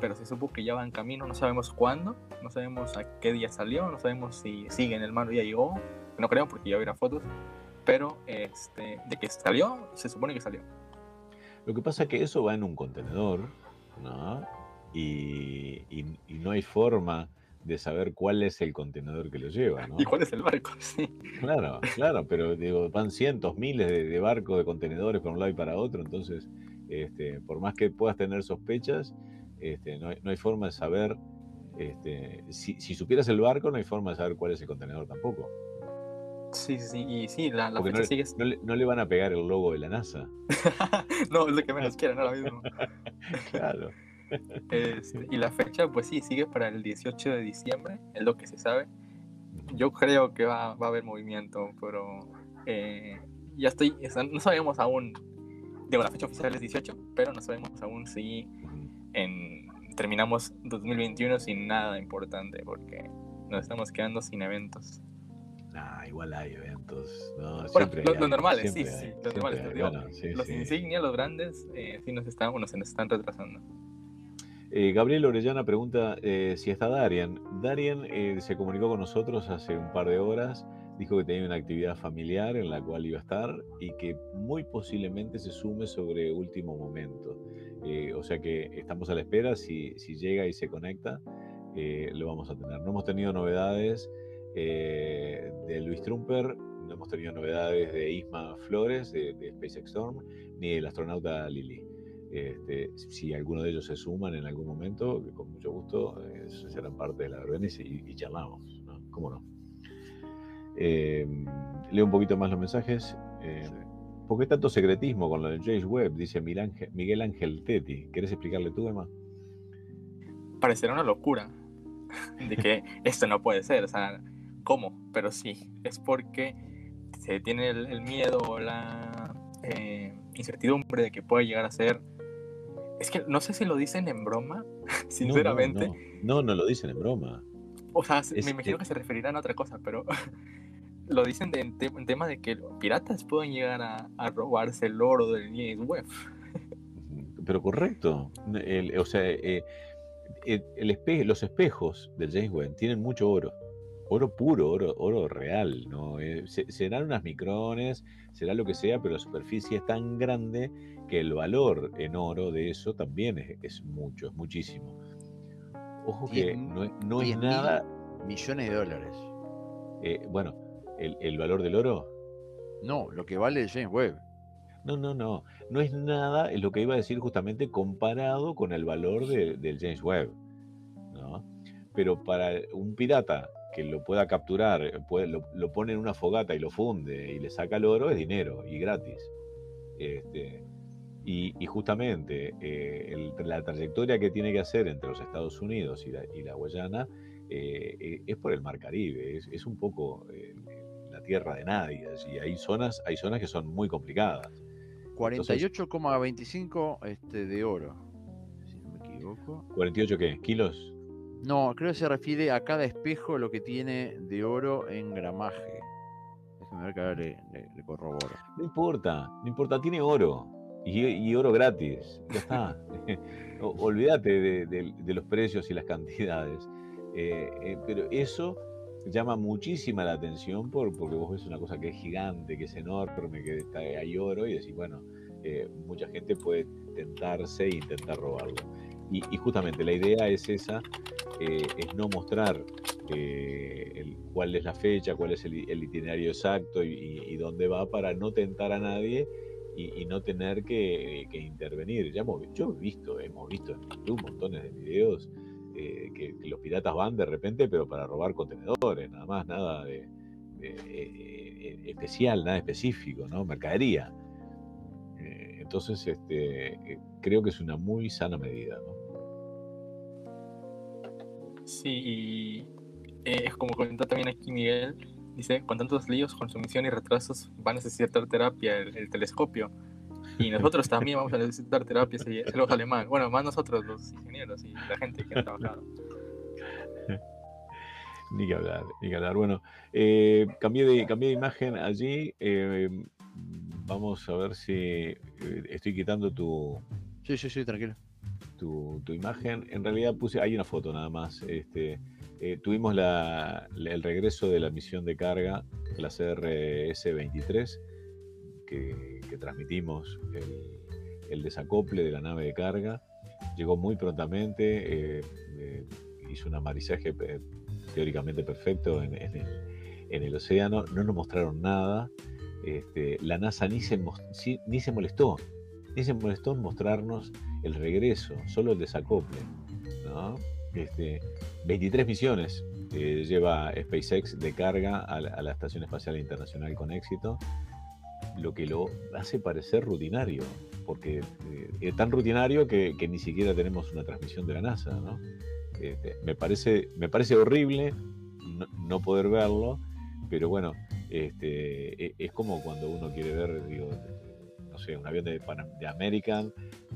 pero se supo que ya va en camino. No sabemos cuándo, no sabemos a qué día salió, no sabemos si sigue en el mar o ya llegó. No creo porque ya verá fotos, pero este, de que salió, se supone que salió. Lo que pasa es que eso va en un contenedor, ¿no? Y, y- y no hay forma de saber cuál es el contenedor que lo lleva, ¿no? ¿Y cuál es el barco? Sí. Claro, claro, pero digo, van cientos, miles de, de barcos, de contenedores para un lado y para otro, entonces, este, por más que puedas tener sospechas, este, no, hay, no hay forma de saber, este, si, si supieras el barco, no hay forma de saber cuál es el contenedor tampoco, Sí, sí, y sí, la, fecha no, sigue. no le, no le van a pegar el logo de la NASA. no, es lo que menos quieren ahora mismo. Claro. Este, y la fecha, pues sí, sigue para el 18 de diciembre, es lo que se sabe. Yo creo que va, va a haber movimiento, pero eh, ya estoy, no sabemos aún, digo, la fecha oficial es 18, pero no sabemos aún si en, terminamos 2021 sin nada importante, porque nos estamos quedando sin eventos. Nah, igual hay eventos. No, siempre lo- hay los normales, sí, siempre sí, hay, los normales, hay. Bueno, sí, Los sí. insignias, los grandes, eh, sí nos están, bueno, se nos están retrasando. Eh, Gabriel Orellana pregunta eh, si está Darien. Darien se comunicó con nosotros hace un par de horas, dijo que tenía una actividad familiar en la cual iba a estar y que muy posiblemente se sume sobre último momento. O sea que estamos a la espera, si, si llega y se conecta, lo vamos a tener. No hemos tenido novedades eh, de Luis Trumper, no hemos tenido novedades de Isma Flores, de, de SpaceX Storm, ni del astronauta Lili. Este, si alguno de ellos se suman en algún momento, con mucho gusto eh, serán parte de la verbena y, charlamos, ¿no? ¿Cómo no? Eh, leo un poquito más los mensajes. Eh, ¿Por qué tanto secretismo con lo del James Webb? Dice Miguel Ángel, Miguel Ángel Tetti. ¿Querés explicarle tú, Emma? parecerá una locura de que esto no puede ser, o sea, ¿cómo? Pero sí, es porque se tiene el, el miedo o la eh, incertidumbre de que puede llegar a ser... Es que no sé si lo dicen en broma, sinceramente. No, no, no, no lo dicen en broma. O sea, Es me imagino que- que se referirán a otra cosa, pero lo dicen de- en, te- en tema de que los piratas pueden llegar a, a robarse el oro del James Webb. Pero correcto. El- o sea, eh, el espe- los espejos del James Webb tienen mucho oro. Oro puro, oro, oro real. ¿no? Eh, se- serán unas micrones, será lo que sea, pero la superficie es tan grande que el valor en oro de eso también es, es mucho, es muchísimo. Ojo que no, es- no nada. Millones de dólares. eh, bueno, el, el valor del oro. No, lo que vale el James Webb. No, no, no. No es nada, es lo que iba a decir justamente comparado con el valor de- del James Webb. ¿no? Pero para un pirata que lo pueda capturar, eh, puede- lo, lo pone en una fogata y lo funde y le saca el oro, es dinero y gratis. Este, y, y justamente eh, el- la trayectoria que tiene que hacer entre los Estados Unidos y la, y la Guayana eh, eh, es por el Mar Caribe, es, es un poco eh, la tierra de nadie. Y hay zonas, hay zonas que son muy complicadas. 48,25 este, de oro. Si no me equivoco. ¿48 qué? ¿Kilos? No, creo que se refiere a cada espejo lo que tiene de oro en gramaje. Déjame ver que ahora le, le- le corroboro. No importa, no importa, tiene oro. Y, y oro gratis, ya está. O- Olvídate de, de- de los precios y las cantidades. Eh, eh, pero eso llama muchísima la atención por, porque vos ves una cosa que es gigante, que es enorme, que está- hay oro y decís, bueno, eh, mucha gente puede tentarse e intentar robarlo. Y, justamente la idea es esa, eh, es no mostrar eh, cuál es la fecha, cuál es el, itinerario exacto y, dónde va para no tentar a nadie y, no tener que, intervenir. Ya hemos, yo he visto, hemos visto en YouTube montones de videos eh, que, los piratas van de repente, pero para robar contenedores, nada más, nada de, especial, nada específico, ¿no? Mercadería. entonces, este, creo que es una muy sana medida, ¿no? Sí, y eh, es como comentó también aquí Miguel, dice, con tantos líos, consumición y retrasos, va a necesitar terapia el, telescopio. Y nosotros también vamos a necesitar terapia si el ojo alemán. Bueno, más nosotros los ingenieros y la gente que ha trabajado. Ni que hablar, ni que hablar. Bueno, eh, cambié, de, cambié de imagen allí. Eh, vamos a ver si eh, estoy quitando tu... Sí, sí, sí, tranquilo tu, imagen. En realidad puse, hay una foto nada más. Este, eh, tuvimos el regreso de la misión de carga, la CRS-23, que, transmitimos el, desacople de la nave de carga. Llegó muy prontamente, eh, eh, hizo un amarizaje teóricamente perfecto en, el, océano. No nos mostraron nada. Este, la NASA ni se, ni se molestó, ni se molestó en mostrarnos el regreso, solo el desacople. ¿no? Este, 23 misiones eh, lleva SpaceX de carga a la, Estación Espacial Internacional con éxito, lo que lo hace parecer rutinario, porque eh, es tan rutinario que, ni siquiera tenemos una transmisión de la NASA. ¿no? Este, me, parece, me parece horrible no, poder verlo, pero bueno, este, e, es como cuando uno quiere ver, digo, no sé, un avión de, de American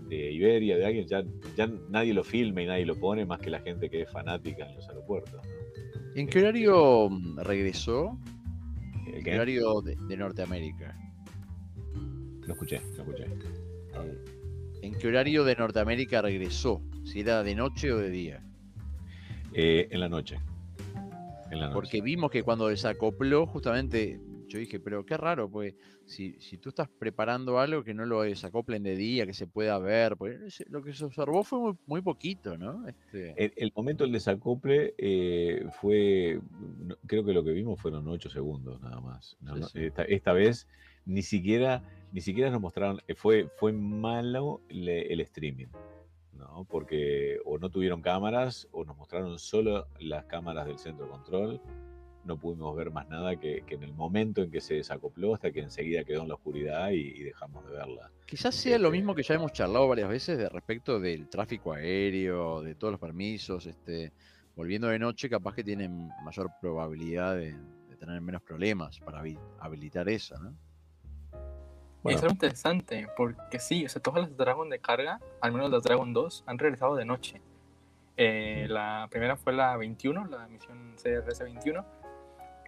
de Iberia, de alguien, ya, ya nadie lo filma y nadie lo pone más que la gente que es fanática en los aeropuertos. ¿En qué horario mm, regresó? ¿En qué horario de, Norteamérica? Lo escuché, lo escuché. Eh, ¿En qué horario de Norteamérica regresó? ¿Si era de noche o de día? Eh, en la noche. En la noche. Porque vimos que cuando desacopló, justamente yo dije, pero qué raro, pues si, si tú estás preparando algo que no lo desacoplen de día, que se pueda ver, pues lo que se observó fue muy, poquito, ¿no? Este... El, momento del desacople eh, fue, creo que lo que vimos fueron ocho segundos nada más. Esta, vez ni siquiera, ni siquiera nos mostraron, eh, fue, fue malo el streaming. ¿no? Porque o no tuvieron cámaras o nos mostraron solo las cámaras del centro de control no pudimos ver más nada que, en el momento en que se desacopló hasta que enseguida quedó en la oscuridad y, dejamos de verla. Quizás sea lo este mismo que ya hemos charlado varias veces de respecto del tráfico aéreo, de todos los permisos, este, volviendo de noche capaz que tienen mayor probabilidad de, tener menos problemas para habilitar eso, ¿no? es algo interesante, porque sí, o sea, todas las Dragon de carga, al menos las Dragon 2, han regresado de noche. Eh, la primera fue la 21, la misión CRS-21,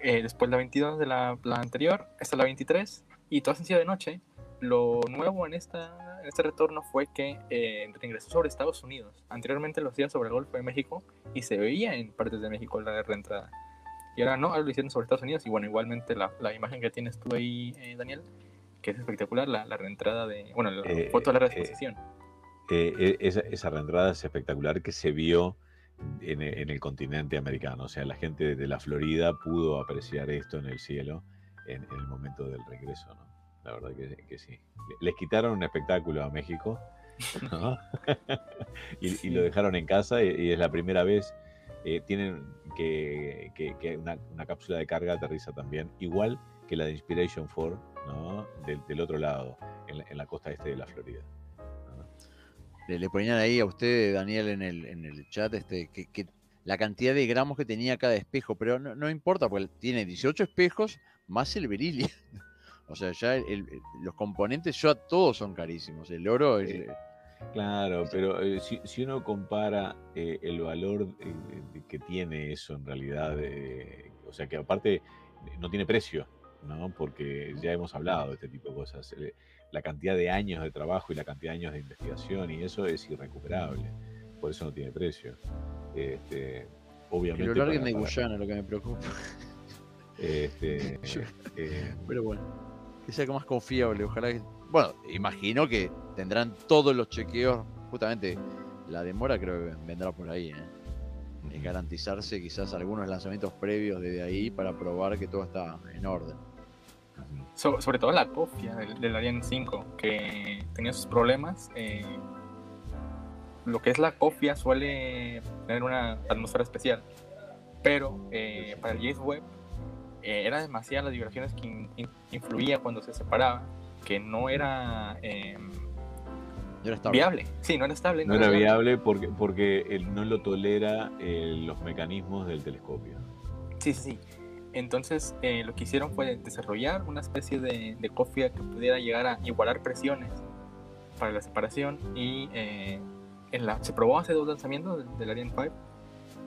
eh, después la 22 de la, anterior, esta es la 23, y todas han sido de noche. Lo nuevo en, esta, en este retorno fue que eh, regresó sobre Estados Unidos. Anteriormente lo hacía sobre el Golfo de México y se veía en partes de México la reentrada. Y ahora no, ahora lo hicieron sobre Estados Unidos. Y bueno, igualmente la, la imagen que tienes tú ahí, eh, Daniel, que es espectacular, la, la reentrada de. Bueno, la foto de la exposición. esa, esa reentrada es espectacular que se vio en, el continente americano. O sea, la gente de la Florida pudo apreciar esto en el cielo en, el momento del regreso, ¿no? La verdad que, sí. Les quitaron un espectáculo a México y, lo dejaron en casa y, es la primera vez. Eh, tienen que, una, cápsula de carga aterriza también, igual que la de Inspiration 4, ¿no? del, otro lado, en la costa este de la Florida le, ponían ahí a usted, Daniel, en el, en el chat, este, que, la cantidad de gramos que tenía cada espejo, pero no, importa, porque tiene 18 espejos más el beryllium. o sea, ya los componentes ya todos son carísimos. El oro es... Eh, claro, pero eh, si, uno compara eh, el valor que tiene eso en realidad, o sea que aparte no tiene precio, ¿no? Porque ya hemos hablado de este tipo de cosas la cantidad de años de trabajo y la cantidad de años de investigación y eso es irrecuperable. Por eso no tiene precio. Este, obviamente. Pero larguen de Guyana lo que me preocupa. Este, eh, pero bueno, que sea más confiable. Ojalá que. Bueno, imagino que tendrán todos los chequeos justamente la demora creo que vendrá por ahí. ¿eh? Es garantizarse quizás algunos lanzamientos previos desde ahí para probar que todo está en orden. So- sobre todo la copia del, del Ariane 5, que tenía sus problemas. eh, lo que es la copia suele tener una atmósfera especial, pero eh, para el James Webb eh, era demasiadas las vibraciones que in- in- influía cuando se separaba, que no era eh, bien. viable. Sí, no era estable. No era viable porque, porque él no lo tolera eh, los mecanismos del telescopio. Sí, sí, sí. Entonces, eh, lo que hicieron fue desarrollar una especie de, de cofia que pudiera llegar a igualar presiones para la separación y eh, en la, se probó hace dos lanzamientos del, del Ariane 5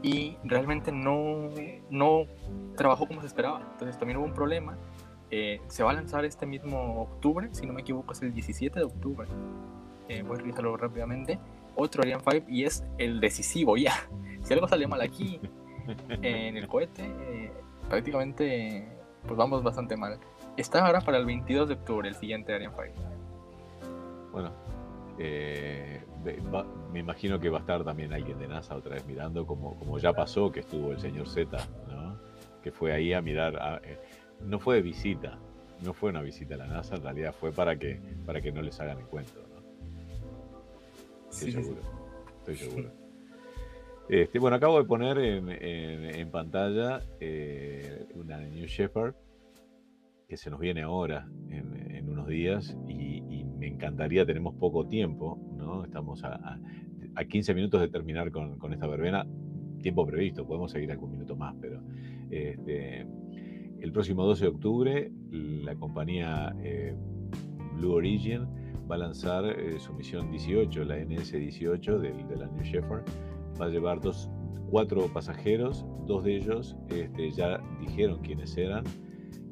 y realmente no, no trabajó como se esperaba. Entonces también hubo un problema. Eh, se va a lanzar este mismo octubre, si no me equivoco es el 17 de octubre. Eh, voy a revisarlo rápidamente. Otro Ariane 5 y es el decisivo ya. Si algo sale mal aquí en el cohete, eh, prácticamente pues vamos bastante mal. Está ahora para el 22 de octubre, el siguiente Ariane 5. Bueno, eh, va- me imagino que va a estar también alguien de NASA otra vez mirando, como, como ya pasó que estuvo el señor Z, ¿no? que fue ahí a mirar. a- eh, no fue de visita, no fue una visita a la NASA, en realidad fue para que, para que no les hagan el cuento. ¿no? Estoy Sí, sí, sí. seguro. Estoy seguro. Este, bueno, acabo de poner en, pantalla eh, una New Shepard que se nos viene ahora, en, unos días, y, me encantaría, tenemos poco tiempo, ¿no? Estamos a, a- a 15 minutos de terminar con, esta verbena, tiempo previsto, podemos seguir algún minuto más, pero este, el próximo 12 de octubre la compañía eh, Blue Origin va a lanzar eh, su misión 18, la NS-18 del- de la New Shepard. Va a llevar dos, cuatro pasajeros, dos de ellos este, ya dijeron quiénes eran.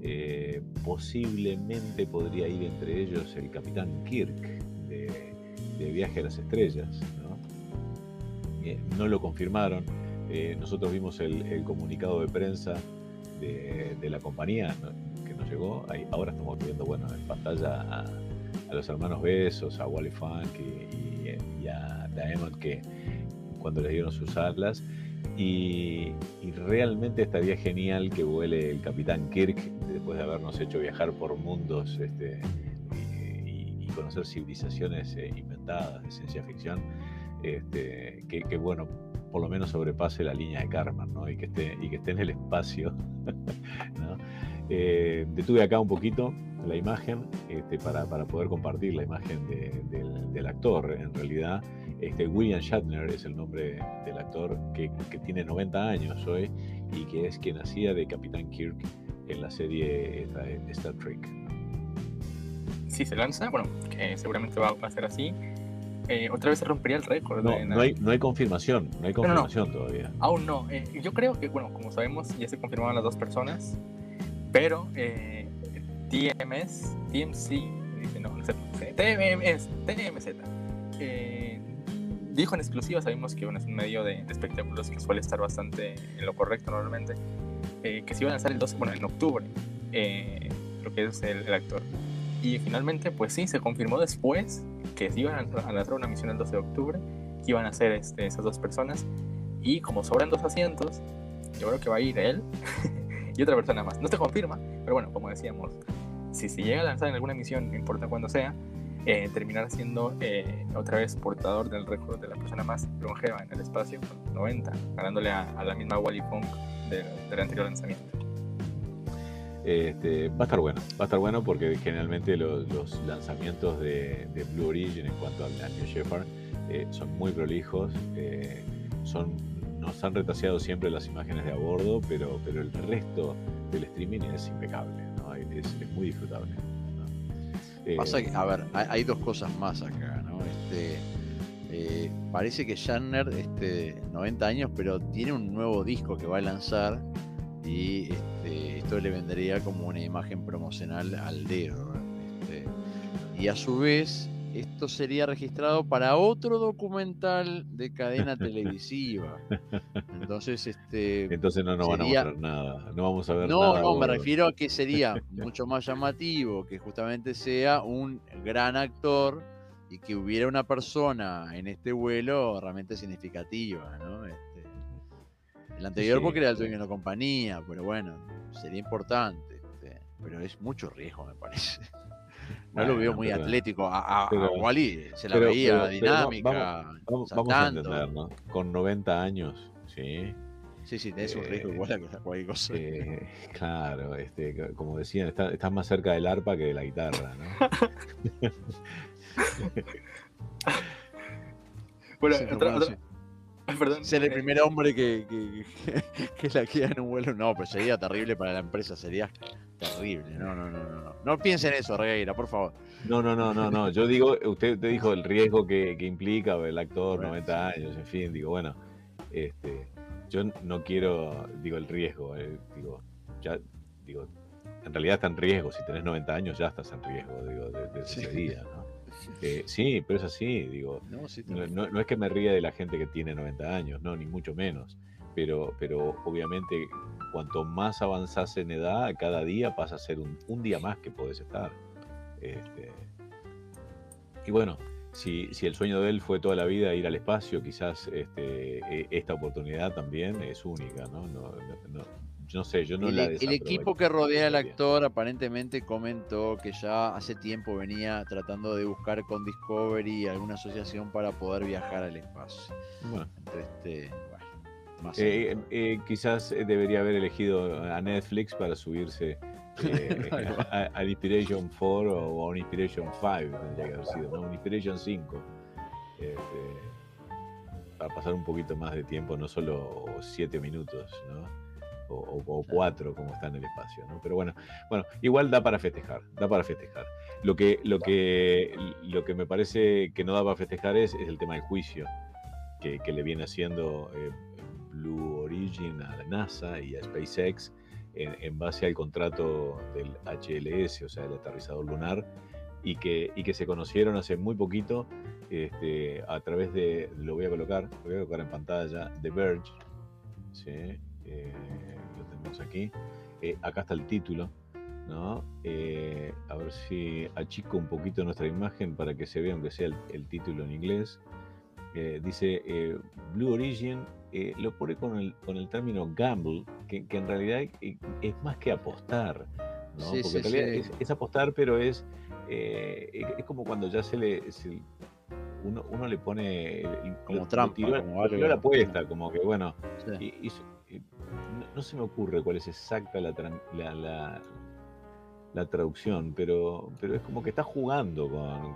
Eh, posiblemente podría ir entre ellos el capitán Kirk de, de Viaje a las Estrellas. ¿no? Eh, no lo confirmaron. Eh, nosotros vimos el, comunicado de prensa de, la compañía que nos llegó. Ahí, ahora estamos viendo bueno, en pantalla a, los hermanos Besos, a Wally Funk y, y- y a Diamond que cuando les dieron sus alas. Y, y realmente estaría genial que vuele el capitán Kirk después de habernos hecho viajar por mundos este, y, y- conocer civilizaciones eh, inventadas de ciencia ficción. Este, que, que, bueno, por lo menos sobrepase la línea de Karman ¿no? y, que esté, en el espacio. ¿no? Eh, detuve acá un poquito la imagen este, para, poder compartir la imagen de- del, actor. En realidad, este, William Shatner es el nombre del actor que, que tiene 90 años hoy y que es quien hacía de Capitán Kirk en la serie Star Trek. Si se lanza, bueno, que seguramente va a ser así, eh, otra vez se rompería el récord. No, no, hay, no hay confirmación, no hay no, no. confirmación todavía. Aún no. eh, yo creo que, bueno, como sabemos, ya se confirmaron las dos personas, pero eh, TMS, TMC, dice, no, no sé, TMS, TMZ, eh, dijo en exclusiva, sabemos que bueno, es un medio de, de espectáculos que suele estar bastante en lo correcto normalmente, eh, que se iba a lanzar el 12, bueno, en octubre, eh, lo que es el, el actor. Y finalmente, pues sí, se confirmó después que se iban a lanzar una misión el 12 de octubre, que iban a ser este, esas dos personas, y como sobran dos asientos, yo creo que va a ir él y otra persona más. No se confirma, pero bueno, como decíamos, si se llega a lanzar en alguna misión, no importa cuándo sea, eh, terminar siendo eh, otra vez portador del récord de la persona más longeva en el espacio, con 90, ganándole a, la misma Wally Funk del anterior lanzamiento. Este, va a estar bueno, va a estar bueno porque generalmente lo- los, lanzamientos de, de Blue Origin en cuanto al New Shepard eh, son muy prolijos, eh, son, nos han retaseado siempre las imágenes de a bordo, pero, pero el resto del streaming es impecable, ¿no? es, es muy disfrutable. ¿no? Eh, Pasa que, a ver, hay, dos cosas más acá, ¿no? Este, eh, parece que Shatner, este, 90 años, pero tiene un nuevo disco que va a lanzar y este, esto le vendría como una imagen promocional al dedo. ¿no? Este, y a su vez, esto sería registrado para otro documental de cadena televisiva. Entonces, este, entonces no nos sería- van a mostrar nada, no vamos a ver no, nada. a no, me refiero a que sería mucho más llamativo que justamente sea un gran actor y que hubiera una persona en este vuelo realmente significativa, ¿no? El anterior Sí, porque era el dueño de la compañía, pero bueno, sería importante. este, pero es mucho riesgo, me parece. No lo veo muy pero- atlético. A, a- a Wally se la pero- veía pero- pero va- dinámica, Vamos, vamos a saltando. entender, ¿no? Con 90 años, sí. Sí, sí, tenés un riesgo Eh, igual a que cualquier cosa. eh, claro, este, como decían, está- estás más cerca del arpa que de la guitarra, ¿no? Bueno, Sí, otra- bueno, otra- sí. perdón. Ser el primer hombre que, que, que- que la queda en un vuelo, no, pero sería terrible para la empresa, sería terrible. No, no, no, no. No, no piensen eso, Regueira, por favor. No, no, no, no, no. Yo digo, usted te dijo el riesgo que, que implica el actor, Bueno, 90 años, en fin, digo, bueno, este, yo no quiero, digo, el riesgo, eh, digo, ya, digo, en realidad está en riesgo, si tenés 90 años ya estás en riesgo, digo, de, de Sí. ese día, ¿no? Eh, sí, pero es así, digo, No, sí, no, terrible. no- no es que me ría de la gente que tiene 90 años, no, ni mucho menos. Pero, pero obviamente, cuanto más avanzás en edad, cada día pasa a ser un, un día más que podés estar. Este, y bueno, si, si el sueño de él fue toda la vida ir al espacio, quizás este, e- esta oportunidad también es única, ¿no? No, no- no- sé, yo no el, la el desaprovecho. equipo que rodea al actor aparentemente comentó que ya hace tiempo venía tratando de buscar con Discovery alguna asociación para poder viajar al espacio. Bueno. Este, bueno, más Eh, adentro. eh, quizás eh, debería haber elegido a Netflix para subirse eh, a- al Inspiration 4 o a un Inspiration 5, tendría que haber sido, ¿no? Un Inspiration 5. este, para pasar un poquito más de tiempo, no solo 7 minutos, ¿no? O, o, 4 como está en el espacio, ¿no? Pero bueno, bueno, igual da para festejar, da para festejar. Lo que, lo que, lo que me parece que no da para festejar es, es el tema del juicio que, que le viene haciendo eh, Blue Origin a la NASA y a SpaceX en, en base al contrato del HLS, o sea, el aterrizador lunar, y que, y que se conocieron hace muy poquito este, a través de, lo voy a colocar, lo voy a colocar en pantalla, The Verge, ¿sí? Eh, tenemos aquí, Eh, acá está el título, ¿no? Eh, a ver si achico un poquito nuestra imagen para que se vea, aunque sea el, el título en inglés. Eh, dice eh, Blue Origin, eh, lo pone con el, con el término gamble, que, que en realidad eh, es más que apostar, ¿no? Sí, Porque en sí, realidad sí. Es, es apostar, pero es, es como cuando ya se le... se- uno, uno le pone... el- Como trampa, tiró- como lo tiró algo, la apuesta, como que bueno, y- y no, se me ocurre cuál es exacta la, la, traducción, pero, pero es como que está jugando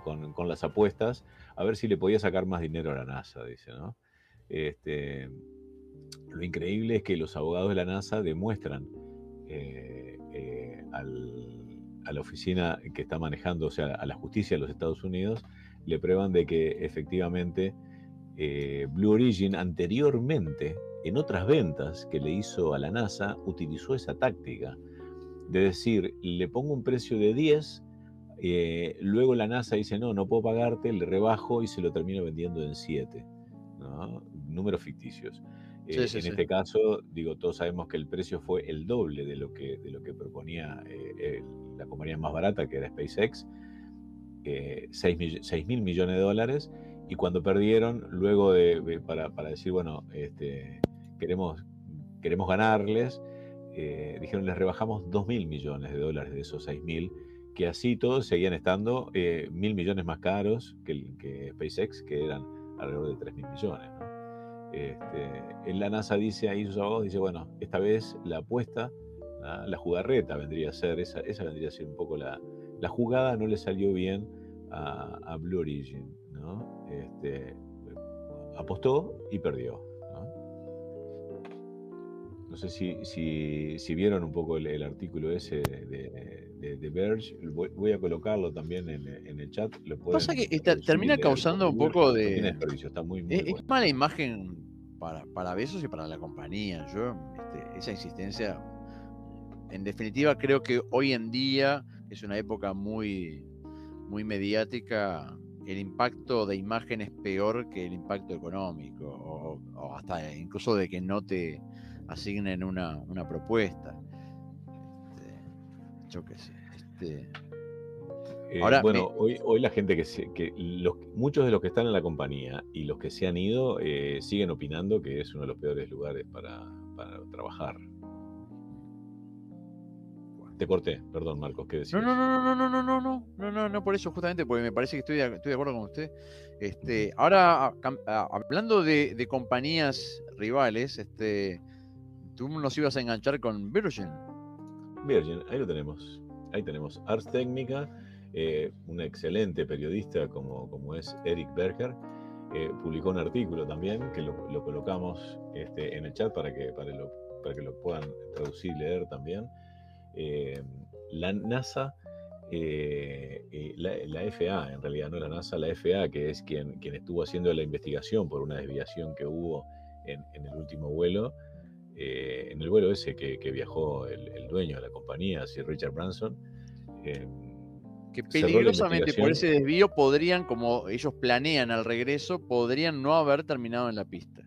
con, con- las apuestas a ver si le podía sacar más dinero a la NASA, dice, ¿no? Este, lo increíble es que los abogados de la NASA demuestran eh, eh, a la oficina que está manejando, o sea, a la justicia de los Estados Unidos, le prueban de que efectivamente eh, Blue Origin anteriormente, en otras ventas que le hizo a la NASA, utilizó esa táctica de decir, le pongo un precio de 10, eh, luego la NASA dice, no, no puedo pagarte, le rebajo y se lo termino vendiendo en 7. ¿no? Números ficticios. Eh, sí, en sí. este caso, digo, todos sabemos que el precio fue el doble de lo que, de lo que proponía eh, el- la compañía más barata, que era SpaceX, eh, 6 mil millones de dólares, y cuando perdieron, luego de, de- para, para decir, bueno, este, queremos, queremos ganarles, eh, dijeron, les rebajamos 2 mil millones de dólares de esos 6 mil, que así todos seguían estando eh, mil millones más caros que, que SpaceX, que eran alrededor de 3 mil millones. ¿no? Este, la NASA dice ahí sus abogados, dice, bueno, esta vez la apuesta, ¿ah? la jugarreta vendría a ser, esa, esa vendría a ser un poco la, la jugada, no le salió bien a, a Blue Origin, ¿no? Este, apostó y perdió. ¿No? Sé si, si, si vieron un poco el, el artículo ese de, de, de Verge, voy, voy a colocarlo también en, en el chat. Lo Pasa que resumir, termina causando un poco no de- tiene desperdicio, está muy, muy Es, es bueno. mala imagen para, para Besos y para la compañía. Yo, este, esa insistencia, en definitiva, creo que hoy en día es una época muy, muy mediática. El impacto de imagen es peor que el impacto económico, o, o hasta incluso de que no te asignen una, una propuesta. Este, yo qué sé. Este, Eh, Ahora, bueno, me- hoy, hoy la gente que, se- que los, muchos de los que están en la compañía y los que se han ido eh, siguen opinando que es uno de los peores lugares para, para trabajar. Te corté, perdón Marcos, ¿qué decías? No, no, no, no, no, no, no, no, no, no, no, por eso justamente, porque me parece que estoy de, estoy de acuerdo con usted. Este, ahora, a- a- hablando de, de compañías rivales, este, tú nos ibas a enganchar con Virgin. Virgin, ahí lo tenemos. Ahí tenemos Ars Technica, eh, un excelente periodista como, como es Eric Berger. eh, publicó un artículo también que lo, lo colocamos este, en el chat para que, para, lo, que lo puedan traducir y leer también. Eh, la NASA, eh, eh, la, la FA, en realidad no la NASA, la FA, que es quien, quien estuvo haciendo la investigación por una desviación que hubo en, en el último vuelo, eh, en el vuelo ese que, que viajó el, el dueño de la compañía, Sir Richard Branson. eh, Que peligrosamente por ese desvío podrían, como ellos planean al regreso, podrían no haber terminado en la pista.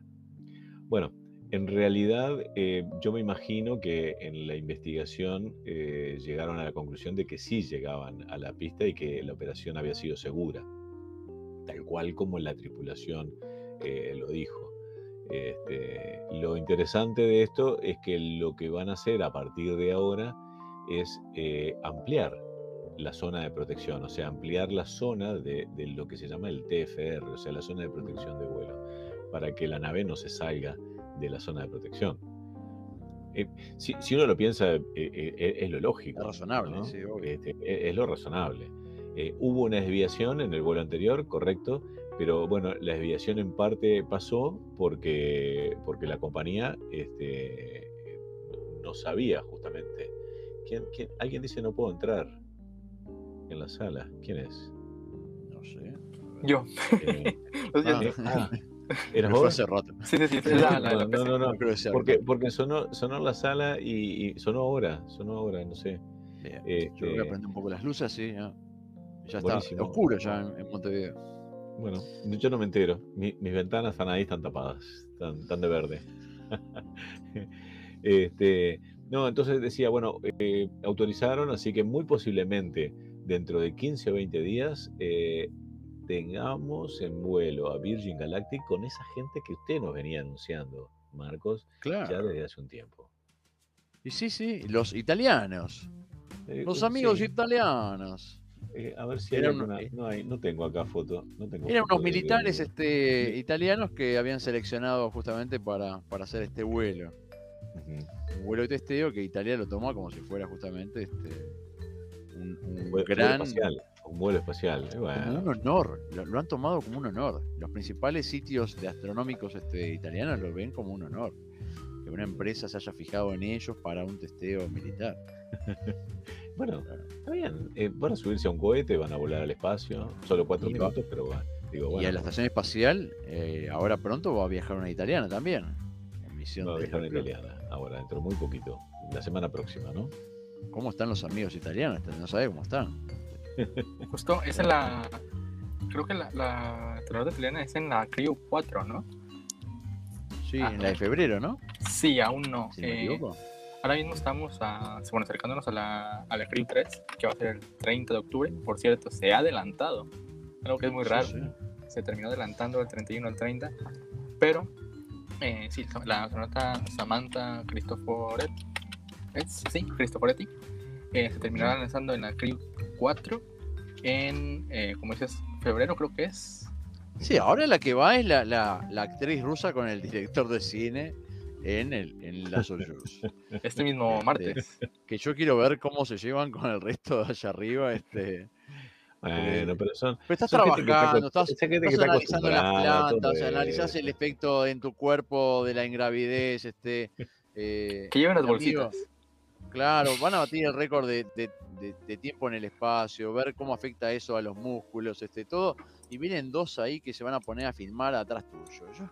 Bueno, en realidad eh, yo me imagino que en la investigación eh, llegaron a la conclusión de que sí llegaban a la pista y que la operación había sido segura, tal cual como la tripulación eh, lo dijo. Este, lo interesante de esto es que lo que van a hacer a partir de ahora es eh, ampliar la zona de protección, o sea, ampliar la zona de, de lo que se llama el TFR, o sea, la zona de protección de vuelo, para que la nave no se salga de la zona de protección. Eh, si, si uno lo piensa, eh, es lo lógico. Es razonable, ¿no? sí, obvio. Este, e- es lo razonable. Hubo una desviación en el vuelo anterior, correcto, pero bueno, la desviación en parte pasó porque, porque la compañía este, no sabía justamente. ¿Quién, quién- alguien dice no puedo entrar en la sala. ¿Quién es? No sé. Yo. Eh, eh, ah, ¿eras fue vos? hace rato. Sí, sí, sí. es la- la- la No, no, no, Porque, porque sonó, sonó en la sala y, y sonó ahora, sonó ahora, no sé. Bien. Este, Yo voy a prender un poco las luces, sí. Ya, ya está oscuro ya en, en Montevideo. Bueno, yo no me entero. Mi- mis ventanas están ahí, están tapadas, están, están de verde. este, no, entonces decía, bueno, eh, autorizaron, así que muy posiblemente dentro de 15 o 20 días eh, tengamos en vuelo a Virgin Galactic con esa gente que usted nos venía anunciando, Marcos, ya Claro. desde hace un tiempo. Y sí, sí, los italianos. Eh, Los amigos sí, italianos. Eh, a ver si hay Eran- alguna- No, hay, no tengo acá foto. No tengo Eran foto unos militares de- este, italianos que habían seleccionado justamente para, para hacer este vuelo. Un vuelo de testeo que Italia lo tomó como si fuera justamente este, un, un Un vuelo, gran. espacial. Un vuelo espacial. Como bueno, un honor, lo, lo han tomado como un honor. Los principales sitios de astronómicos este, italianos lo ven como un honor. Que una empresa se haya fijado en ellos para un testeo militar. Bueno, está bien. Eh, van a subirse a un cohete, van a volar al espacio. Solo cuatro Y va- minutos, pero bueno. Digo, y bueno, a la estación espacial, eh, ahora pronto va a viajar una italiana también. En misión va a viajar una italiana. Ahora, dentro de muy poquito. La semana próxima, ¿no? ¿Cómo están los amigos italianos? No sabe cómo están. Justo es en la. Creo que la, la astronauta italiana es en la Crew 4, ¿no? Sí, Ah, en la de febrero, ¿no? Sí, aún no. Si me Eh, equivoco. Ahora mismo estamos a, bueno, acercándonos a la, a la Crew 3, que va a ser el 30 de octubre. Por cierto, se ha adelantado. Algo que es muy Sí, raro. sí. Se terminó adelantando del 31 al 30. Pero, eh, sí, la astronauta Samantha Cristoforetti. Sí, Cristoforetti. eh, se terminará lanzando en la Crew 4 en, eh, como dices, febrero creo que es. Sí, ahora la que va es la, la- la actriz rusa con el director de cine en, el, en la Soyuz. Este mismo martes. que yo quiero ver cómo se llevan con el resto de allá arriba. Este... Bueno, pero son. Pero estás son está trabajando, estás, estás está analizando las plantas, analizás el efecto en tu cuerpo de la ingravidez. Este, eh, Que lleven las amigo, bolsitas. Claro, van a batir el récord de, de- de- de tiempo en el espacio, ver cómo afecta eso a los músculos, este, todo. Y vienen dos ahí que se van a poner a filmar atrás tuyo. Yo,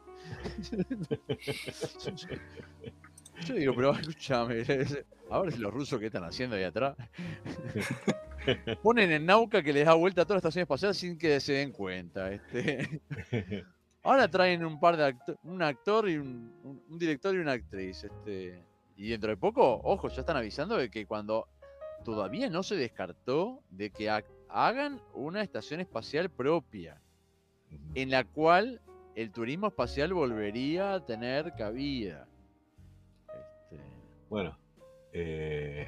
yo digo, pero escúchame, a ver los rusos que están haciendo ahí atrás. Ponen en Nauca que les da vuelta a toda la estación espacial sin que se den cuenta. Este. Ahora traen un par de actores, un actor y un, un- un director y una actriz. Este, y dentro de poco, ojo, ya están avisando de que cuando todavía no se descartó de que a, hagan una estación espacial propia, en la cual el turismo espacial volvería a tener cabida. Este, Bueno, eh,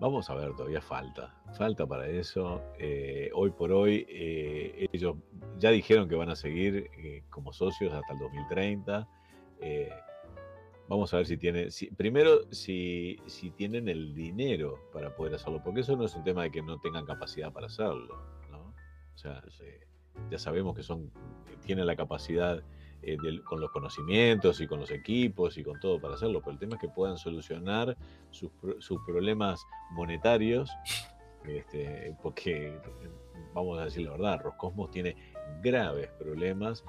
vamos a ver, todavía falta. Falta para eso. Eh, hoy por hoy, eh, ellos ya dijeron que van a seguir como socios hasta el 2030. Vamos a ver si tienen, si- primero, si, si tienen el dinero para poder hacerlo, porque eso no es un tema de que no tengan capacidad para hacerlo, ¿no? O sea, eh, ya sabemos que son, tienen la capacidad eh, con los conocimientos y con los equipos y con todo para hacerlo, pero el tema es que puedan solucionar sus, sus problemas monetarios, este, porque vamos a decir la verdad, Roscosmos tiene graves problemas,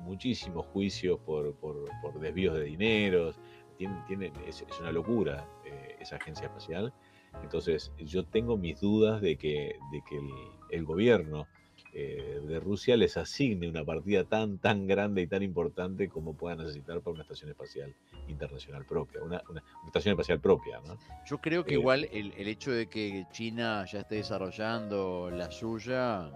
muchísimos juicios por, por- por desvíos de dineros, tiene, tiene- es, es una locura eh, esa agencia espacial. Entonces yo tengo mis dudas de que, de que el, el gobierno eh, de Rusia les asigne una partida tan, tan grande y tan importante como puedan necesitar para una estación espacial internacional propia, una, una- una estación espacial propia, ¿no? Yo creo que Eh, igual el, el hecho de que China ya esté desarrollando la suya,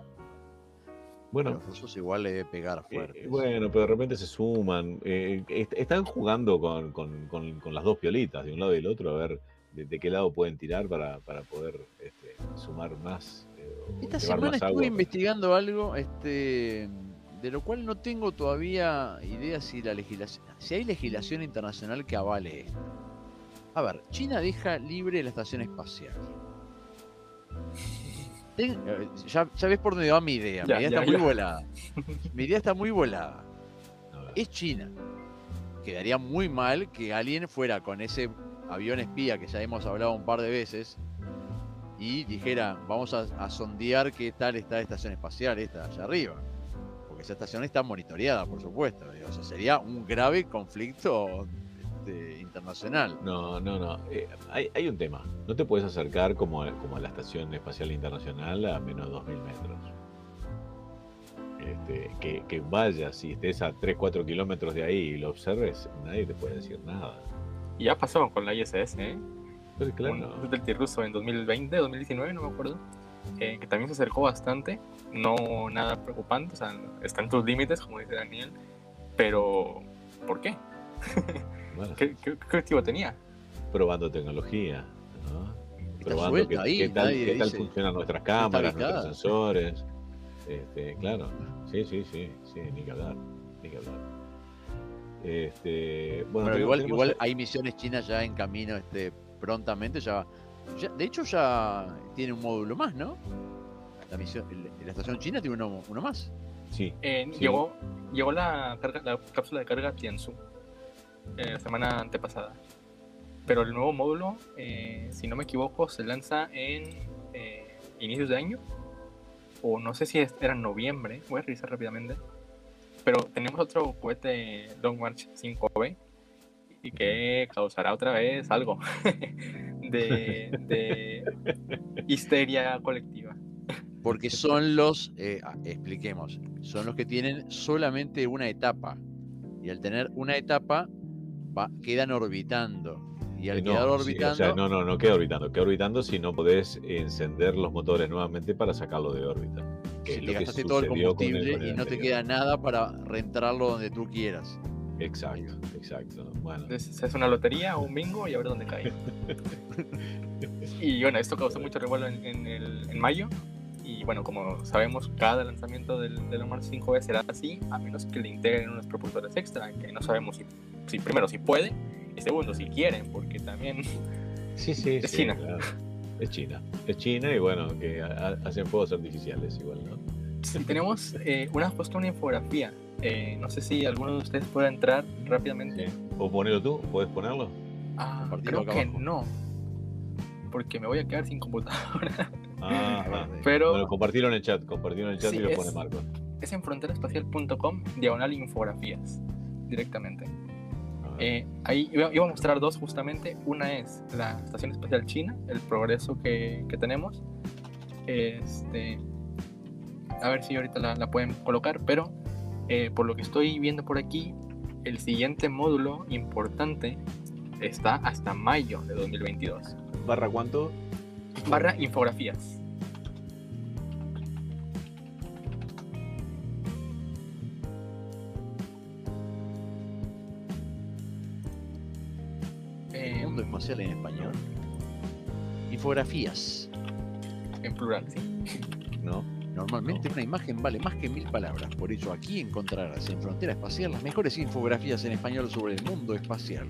Bueno, los rusos igual le debe pegar eh, fuerte. bueno, pero de repente se suman. eh, est- están jugando con, con- con- con las dos piolitas, de un lado y del otro, a ver de, de qué lado pueden tirar para, para poder este, sumar más. eh, Esta semana estuve agua. investigando algo, este, de lo cual no tengo todavía idea si la legislación, si hay legislación internacional que avale esto. A ver, China deja libre la estación espacial. Ten- eh, ya, ya ves por dónde va mi idea. Ya, mi idea ya, está muy volada. Mi idea está muy volada. Es China. Quedaría muy mal que alguien fuera con ese avión espía que ya hemos hablado un par de veces y dijera, vamos a, a sondear qué tal está la estación espacial esta allá arriba. Porque esa estación está monitoreada, por supuesto. O sea, sería un grave conflicto este, internacional. No, no, no. eh, hay, hay un tema. No te puedes acercar como, a- como a la Estación Espacial Internacional a menos de 2.000 metros. Este, que, que vayas y estés a 3-4 kilómetros de ahí y lo observes, nadie te puede decir nada. Y ya pasó con la ISS, ¿eh? Pero claro, Un satélite ruso en 2020, 2019, no me acuerdo. eh, que también se acercó bastante. No nada preocupante, o sea, está en tus límites, como dice Daniel. Pero, ¿por qué? bueno, ¿Qué, qué, qué objetivo tenía? probando tecnología, ¿no? Probando suelta qué, ahí, qué tal, qué tal dice, funcionan nuestras cámaras, nuestros sensores. Este, claro, sí, sí, sí, sí, ni que hablar, ni que hablar. Este, bueno, Bueno, tenemos- igual, tenemos- igual hay misiones chinas ya en camino este, prontamente. Ya, ya- de hecho, ya tiene un módulo más, ¿no? La, misión, la estación china tiene uno, uno más. sí, Eh, Sí. llegó, llegó la, carga- la cápsula de carga Tianzu eh, la semana antepasada. Pero el nuevo módulo, eh, si no me equivoco, se lanza en eh, inicios de año. O no sé si era en noviembre. Voy a revisar rápidamente. Pero tenemos otro cohete Long March 5B y que causará otra vez algo de, de histeria colectiva. Porque son los, eh, ah, expliquemos, son los que tienen solamente una etapa. Y al tener una etapa, va- quedan orbitando. Y al Eh, quedar no, sí, orbitando, o sea, no, no, no queda orbitando. Queda orbitando si no podés encender los motores nuevamente para sacarlo de órbita. que si es te lo que gastaste todo el sucedió con el- combustible con el y no te queda nada para reentrarlo donde tú quieras. Exacto, exacto. Bueno, Entonces se hace una lotería o un bingo y a ver dónde cae. y bueno, esto causó mucho revuelo en, en el- en mayo. Y bueno, como sabemos, cada lanzamiento del, del Omar 5B será así, a menos que le integren unos propulsores extra, que no sabemos si, si primero si puede y segundo si quieren, porque también sí, sí, es sí, China. claro. Es China. Es China y bueno, que ha- hacen fuegos artificiales igual, ¿no? Sí, tenemos eh, una puesto una infografía. Eh, no sé si alguno de ustedes puede entrar rápidamente. Sí. ¿O ponerlo tú? ¿Puedes ponerlo? Ah, creo que abajo. no. Porque me voy a quedar sin computadora. Ah, Pero Bueno, compartirlo en el chat, compartirlo en el chat Sí, y lo es- pone Marco. es en fronteraespacial.com, diagonal infografías, directamente. Eh, ahí iba, iba a mostrar dos justamente. Una es la Estación Espacial China, el progreso que, que tenemos. Este, a ver si ahorita la, la pueden colocar, pero eh, por lo que estoy viendo por aquí, el siguiente módulo importante está hasta mayo de 2022. ¿Barra cuánto? barra infografías. Eh, mundo espacial en español. Infografías. En plural, sí. No. Normalmente una imagen vale más que mil palabras, por eso aquí encontrarás en Frontera Espacial las mejores infografías en español sobre el mundo espacial.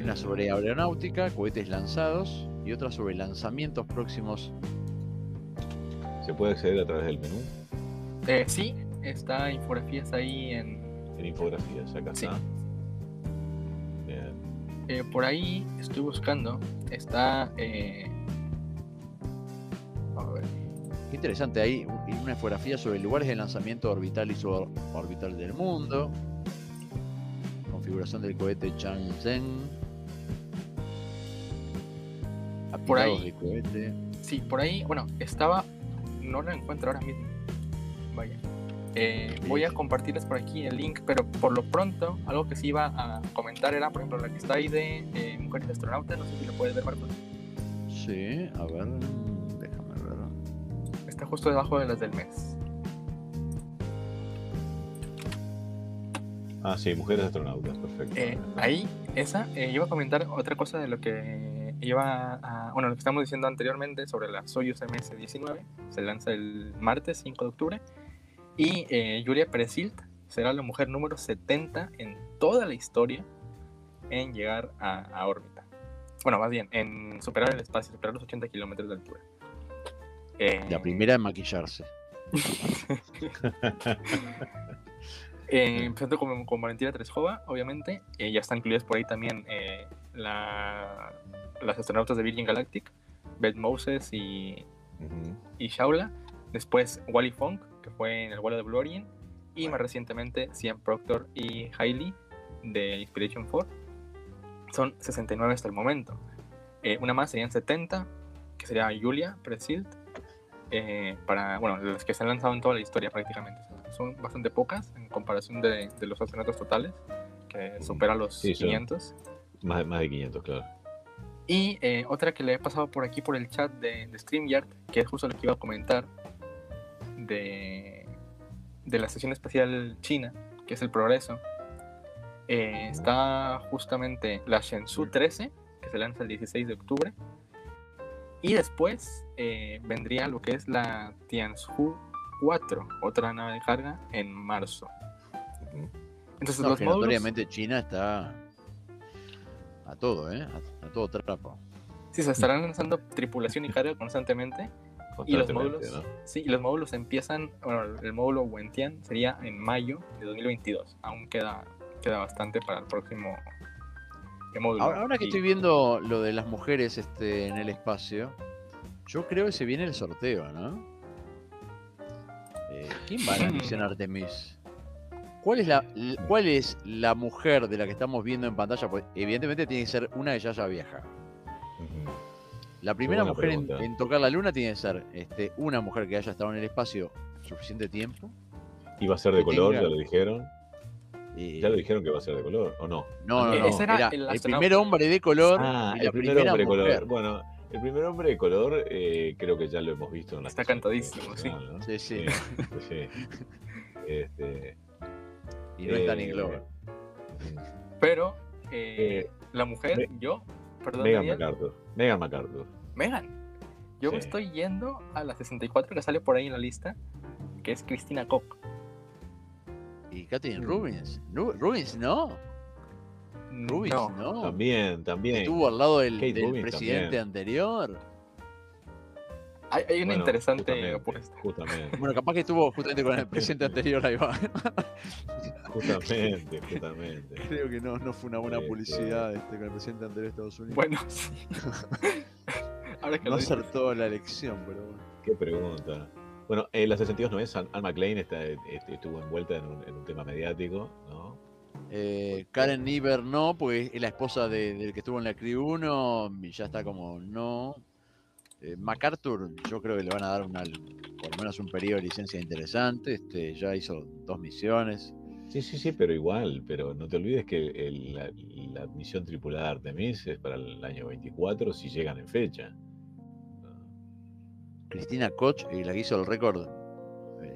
Hay una sobre aeronáutica, cohetes lanzados y otra sobre lanzamientos próximos. ¿Se puede acceder a través del menú? Eh, sí, está infografías ahí en. En infografías, acá Sí. está. Bien. eh, por ahí estoy buscando. Está. eh, a ver. Qué interesante, hay un- una infografía sobre lugares de lanzamiento orbital y suborbital del mundo. Configuración del cohete Chang'e. Por ahí. de. Sí, por ahí. Bueno, estaba. No la encuentro ahora mismo. Vaya. Eh, voy a compartirles por aquí el link, pero por lo pronto, algo que sí iba a comentar era, por ejemplo, la que está ahí de eh, Mujeres Astronautas. No sé si lo puedes ver, Marcos. Sí, a ver, déjame ver. Está justo debajo de las del mes. Ah, sí, mujeres astronautas, perfecto. Eh, ahí, esa, eh, iba a comentar otra cosa de lo que iba a. Bueno, lo que estamos diciendo anteriormente sobre la Soyuz MS-19. Se lanza el martes 5 de octubre. Y eh, Yulia Peresilt será la mujer número 70 en toda la historia en llegar a, a órbita. Bueno, más bien, en superar el espacio, superar los 80 kilómetros de altura. Eh, La primera en maquillarse. Eh, empezando con, con Valentina Tereshova, obviamente. eh, ya están incluidas por ahí también eh, la- las astronautas de Virgin Galactic, Beth Moses y, y Shaula. Después Wally Funk, que fue en el vuelo de Blue Origin. Y más recientemente Cian Proctor y Hailey de Inspiration 4. Son 69 hasta el momento. Eh, una más serían 70, que sería Julia Presilt. eh, para, bueno, las que se han lanzado en toda la historia prácticamente. Son bastante pocas en comparación de, de los astronautas totales, que supera los Sí, son- 500. Más, de- más de 500, claro. Y eh, otra que le he pasado por aquí por el chat de, de StreamYard, que es justo lo que iba a comentar de, de la Estación Espacial China, que es el progreso. Eh, está justamente la Shenzhou 13, que se lanza el 16 de octubre. Y después eh, vendría lo que es la Tianzhou 4, otra nave de carga, en marzo. Entonces No, los módulos... China está a todo, ¿eh? A, a todo trapo. Sí, se estarán lanzando tripulación y carga constantemente. Y los módulos, ¿no? sí, y los módulos empiezan, bueno, el módulo Wentian sería en mayo de 2022. Aún queda, queda bastante para el próximo eh, módulo. Ahora, ahora que Y- estoy viendo lo de las mujeres este, en el espacio, yo creo que se viene el sorteo, ¿no? Eh, ¿Quién va a la misión Artemis? ¿Cuál es, la, l- ¿Cuál es la mujer de la que estamos viendo en pantalla? Pues evidentemente tiene que ser una que ya haya viajado. Ujú. La primera mujer en, tocar la luna tiene que ser este, una mujer que haya estado en el espacio suficiente tiempo. ¿Iba a ser de color? tenga- ¿Ya lo dijeron? y- ¿Ya lo dijeron que va a ser de color o no? No, no, Eh, no. ese era Era el primer hombre de color Ah, y el primer hombre de mujer. color. Bueno, el primer hombre de color eh, creo que ya lo hemos visto en la Está cantadísimo, sí. Sí, sí. Sí, sí. Este, Y no es Danny eh, Glover. Pero eh, Eh, la mujer, Me- yo, perdón, Megan MacArthur. Megan MacArthur. Megan. Yo me estoy yendo a la 64 que sale por ahí en la lista, que es Cristina Koch. Y Katherine Mm. Rubins. Nu- Rubins no. Rubins No, no. También, también. Estuvo al lado del, presidente también. anterior. Hay una Bueno, interesante justamente, apuesta. Justamente, Bueno, capaz que estuvo justamente con el presidente anterior ahí va. justamente, justamente. Creo que no, no fue una buena Este- publicidad este, con el presidente anterior de Estados Unidos. Bueno, sí. Ahora que no acertó la elección, pero bueno. Qué pregunta. Bueno, en la 62 no es, Anne McLean está, este, estuvo envuelta en un, en un tema mediático, ¿no? Eh, Karen Nieber no, porque es la esposa de- del que estuvo en la Crew 1 y ya está como no. Eh, MacArthur, yo creo que le van a dar una, por lo menos un periodo de licencia interesante. Este, ya hizo dos misiones. Sí, sí, sí, pero igual, pero no te olvides que el- la, la misión tripulada de Artemis es para el año 24 si llegan en fecha. Cristina Koch, eh, la que hizo el récord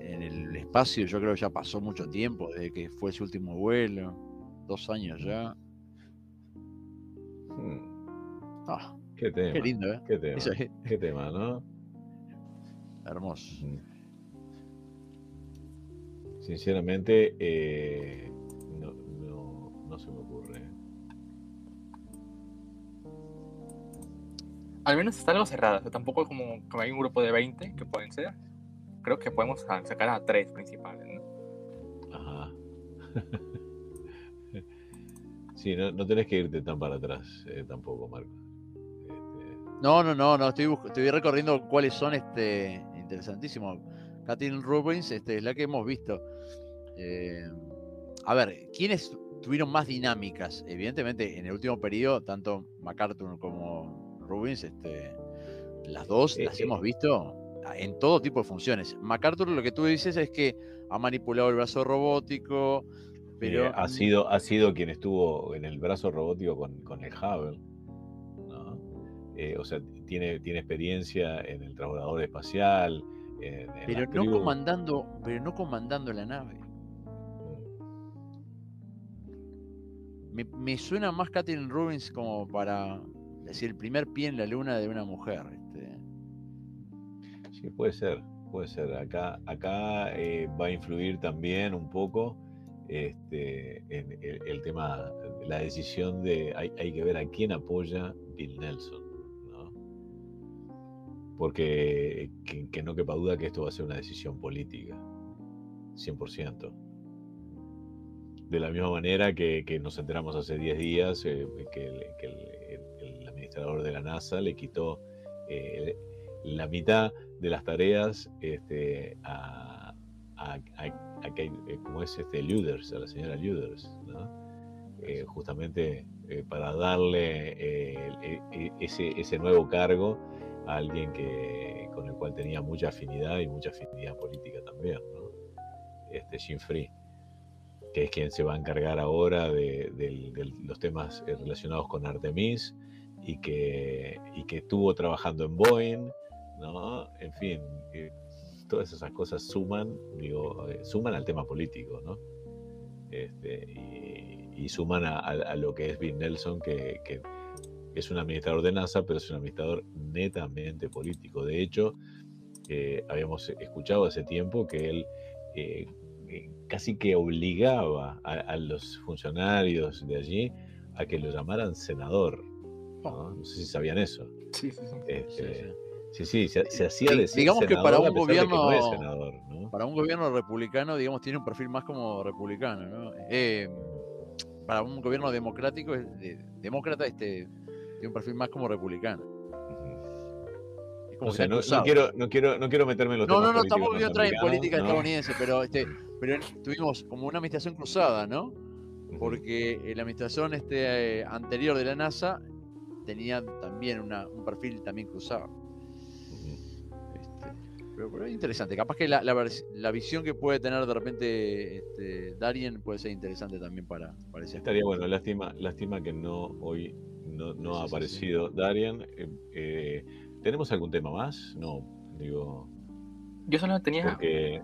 en el espacio, yo creo que ya pasó mucho tiempo desde que fue su último vuelo. dos años ya. Hmm, Ah, Qué tema. qué lindo, ¿eh? Qué tema. Eso es Qué tema, ¿no? hermoso. Mm. Sinceramente, eh, no, no, no se me ocurre. Al menos está algo cerrado. o sea, tampoco como, como hay un grupo de 20 que pueden ser. Creo que podemos sa- sacar a tres principales. ¿no? Ajá. Sí, no, no tenés que irte tan para atrás eh, tampoco, Marco. No, no, no, no, estoy, estoy recorriendo cuáles son este interesantísimo. Katherine Rubens este, es la que hemos visto. Eh, a ver, ¿quiénes tuvieron más dinámicas? Evidentemente, en el último periodo, tanto MacArthur como Rubens, este, las dos Eh, las eh. hemos visto en todo tipo de funciones. MacArthur lo que tú dices es que ha manipulado el brazo robótico, pero eh, ha, sido, ha sido quien estuvo en el brazo robótico con, con el Hubble. Eh, o sea, tiene, tiene experiencia en el transbordador espacial. En, en pero no comandando, pero no comandando la nave. Me, me suena más Katherine Rubens como para decir el primer pie en la luna de una mujer. este. Sí, puede ser, puede ser. Acá, acá eh, va a influir también un poco este, en el, el tema, la decisión de, hay, hay que ver a quién apoya Bill Nelson. Porque que, no quepa duda que esto va a ser una decisión política, 100%. De la misma manera que, nos enteramos hace 10 días eh, que, el, administrador de la NASA le quitó eh, la mitad de las tareas este, a, eh, como es este Luders, a la señora Luders, justamente para darle e- ese, ese nuevo cargo a alguien que, con el cual tenía mucha afinidad y mucha afinidad política también, ¿no? este Jim Free, que es quien se va a encargar ahora de, del- de los temas eh, relacionados con Artemis y que, y que estuvo trabajando en Boeing, ¿no? En fin, eh, todas esas cosas suman, digo, eh, suman al tema político, ¿no? Este, y, y suman a, a- a lo que es Bill Nelson, que, que es un administrador de NASA, pero es un administrador netamente político. De hecho, eh, habíamos escuchado hace tiempo que él eh, casi que obligaba a, a los funcionarios de allí a que lo llamaran senador. ¿no? No sé si sabían eso. Sí, sí, sí. Este, sí, sí, se, se hacía decir digamos que para un pesar de que no es gobierno- senador, ¿no? Para un gobierno republicano, digamos, tiene un perfil más como republicano, ¿no? Eh, para un gobierno democrático, demócrata, este, tiene un perfil más como republicano. Como sé, está no, no quiero, no, quiero, no quiero meterme en los No, temas no, no, tampoco quiero entrar en política ¿no? estadounidense, pero este, pero tuvimos como una administración cruzada, ¿no? Porque eh, la administración este, eh, anterior de la NASA tenía también una- un perfil también cruzado. Este, pero, pero es interesante. Capaz que la, la visión que puede tener de repente este, Darien puede ser interesante también para, para ese Estaría bueno, lástima, lástima que no hoy no, no Sí, ha sí, sí. aparecido Darian. Eh, eh, ¿Tenemos algún tema más? No, digo, Yo solo tenía, porque...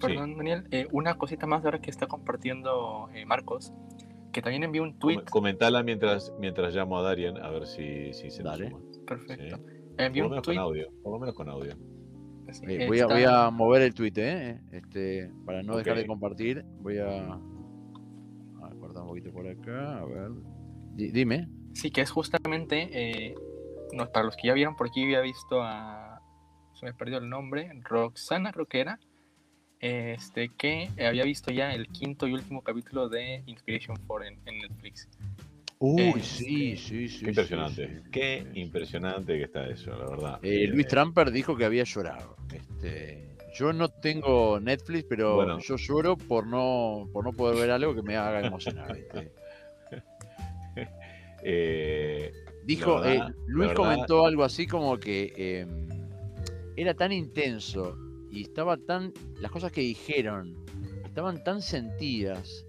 sí. perdón Daniel, eh, una cosita más ahora que está compartiendo eh, Marcos, que también envió un Com- tweet. Comentala mientras, mientras llamo a Darian a ver si, si se nos Dale. suma. Perfecto. Sí. Envió Por lo un menos con tweet. audio. Por lo menos con audio. sí, Eh, voy, a, voy está- a mover el tweet, ¿eh? Este, para no dejar de compartir. Voy a, a cortar un poquito por acá. A ver. Di- dime. Sí, que es justamente, eh, no, para los que ya vieron, por aquí había visto a, se me perdió el nombre, Roxana creo que era, este, que había visto ya el quinto y último capítulo de Inspiration 4 en, en Netflix. Uy, Este, sí, sí, sí. Qué impresionante. sí, sí, Qué sí. impresionante que está eso, la verdad. Eh, Luis Eh, Tramper dijo que había llorado. Este, yo no tengo Netflix, pero Bueno. yo lloro por no, por no poder ver algo que me haga emocionar. ¿viste? Eh, Dijo, eh, Luis comentó algo así como que eh, era tan intenso y estaba tan, las cosas que dijeron estaban tan sentidas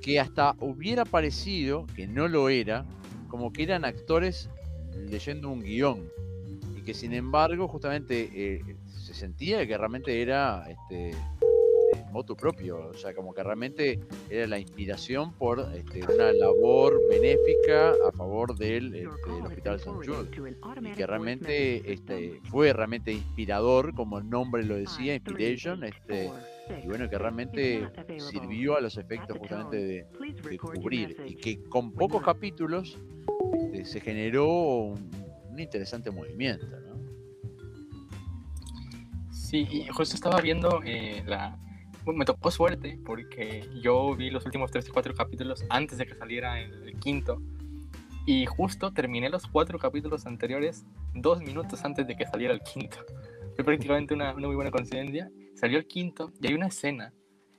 que hasta hubiera parecido, que no lo era, como que eran actores leyendo un guion. Y que sin embargo justamente eh, se sentía que realmente era este, motu propio, o sea, como que realmente era la inspiración por este, una labor benéfica a favor del, este, del Hospital San Jude, y que realmente este, fue realmente inspirador, como el nombre lo decía, Inspiration, este, y bueno, que realmente sirvió a los efectos justamente de, de cubrir, y que con pocos capítulos este, se generó un, un interesante movimiento, ¿no? Sí, y justo estaba viendo eh, la... me tocó suerte porque yo vi los últimos 3 y 4 capítulos antes de que saliera el, el quinto. Y justo terminé los cuatro capítulos anteriores dos minutos antes de que saliera el quinto. Fue prácticamente una, una muy buena coincidencia. Salió el quinto y hay una escena,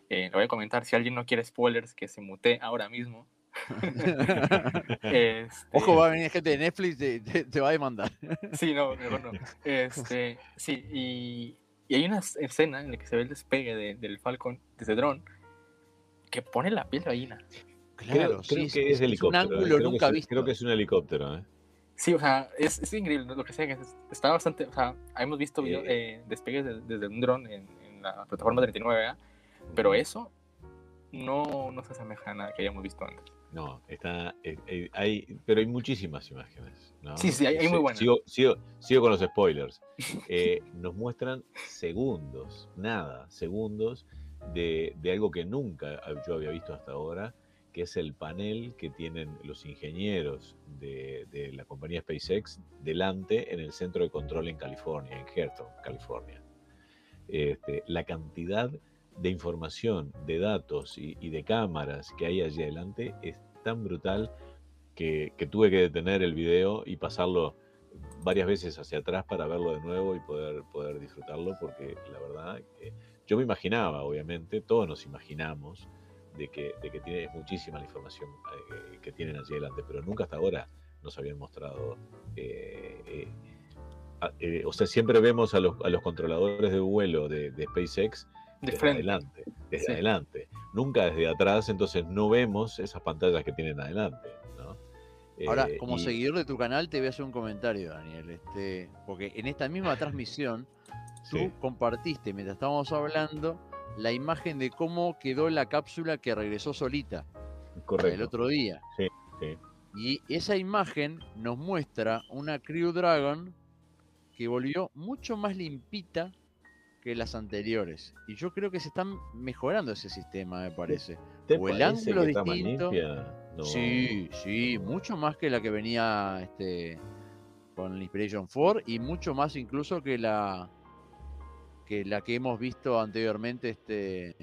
eh, lo voy a comentar, si alguien no quiere spoilers, que se mute ahora mismo. Este, Ojo, va a venir gente de Netflix, te, te- te va a demandar. Sí, no, mejor no. Este, sí, y, y hay una es- escena en la que se ve el despegue de- del Falcon desde dron que pone la piel de gallina. Creo, creo que es, un helicóptero. eh, ángulo creo que nunca es- visto. Creo que es un helicóptero. ¿eh? Sí, o sea, es, es increíble lo que sea. que es- Está bastante. O sea, hemos visto video, Eh. eh, despegues de- desde un dron en, en la plataforma 39A, pero eso no, no se asemeja a nada que hayamos visto antes. No, está, eh, eh, hay, pero hay muchísimas imágenes. ¿no? Sí, sí, hay- hay muy buenas. Sigo, sigo, sigo con los spoilers. Eh, nos muestran segundos, nada, segundos de, de algo que nunca yo había visto hasta ahora, que es el panel que tienen los ingenieros de, de la compañía SpaceX delante en el centro de control en California, en Herton, California. Este, la cantidad de información, de datos y, de cámaras que hay allí adelante es tan brutal que, tuve que detener el video y pasarlo varias veces hacia atrás para verlo de nuevo y poder, poder disfrutarlo, porque la verdad, yo me imaginaba, obviamente, todos nos imaginamos de que, de que tiene muchísima la información eh, que tienen allí adelante, pero nunca hasta ahora nos habían mostrado. eh, eh, o sea, siempre vemos a los, a los controladores de vuelo de, de SpaceX De desde frente. adelante, desde Sí. adelante, nunca desde atrás, entonces no vemos esas pantallas que tienen adelante. ¿no? Ahora, Eh, como y- seguidor de tu canal, te voy a hacer un comentario, Daniel. Este, porque en esta misma transmisión, tú Sí. compartiste, mientras estábamos hablando, la imagen de cómo quedó la cápsula que regresó solita correcto. el otro día. Sí, sí. Y esa imagen nos muestra una Crew Dragon que volvió mucho más limpita que las anteriores. Y yo creo que se están mejorando ese sistema, me parece. ¿Te o el parece ángulo distinto. No. Sí, sí, no. mucho más que la que venía este, con el Inspiration 4 y mucho más incluso que la que la que hemos visto anteriormente este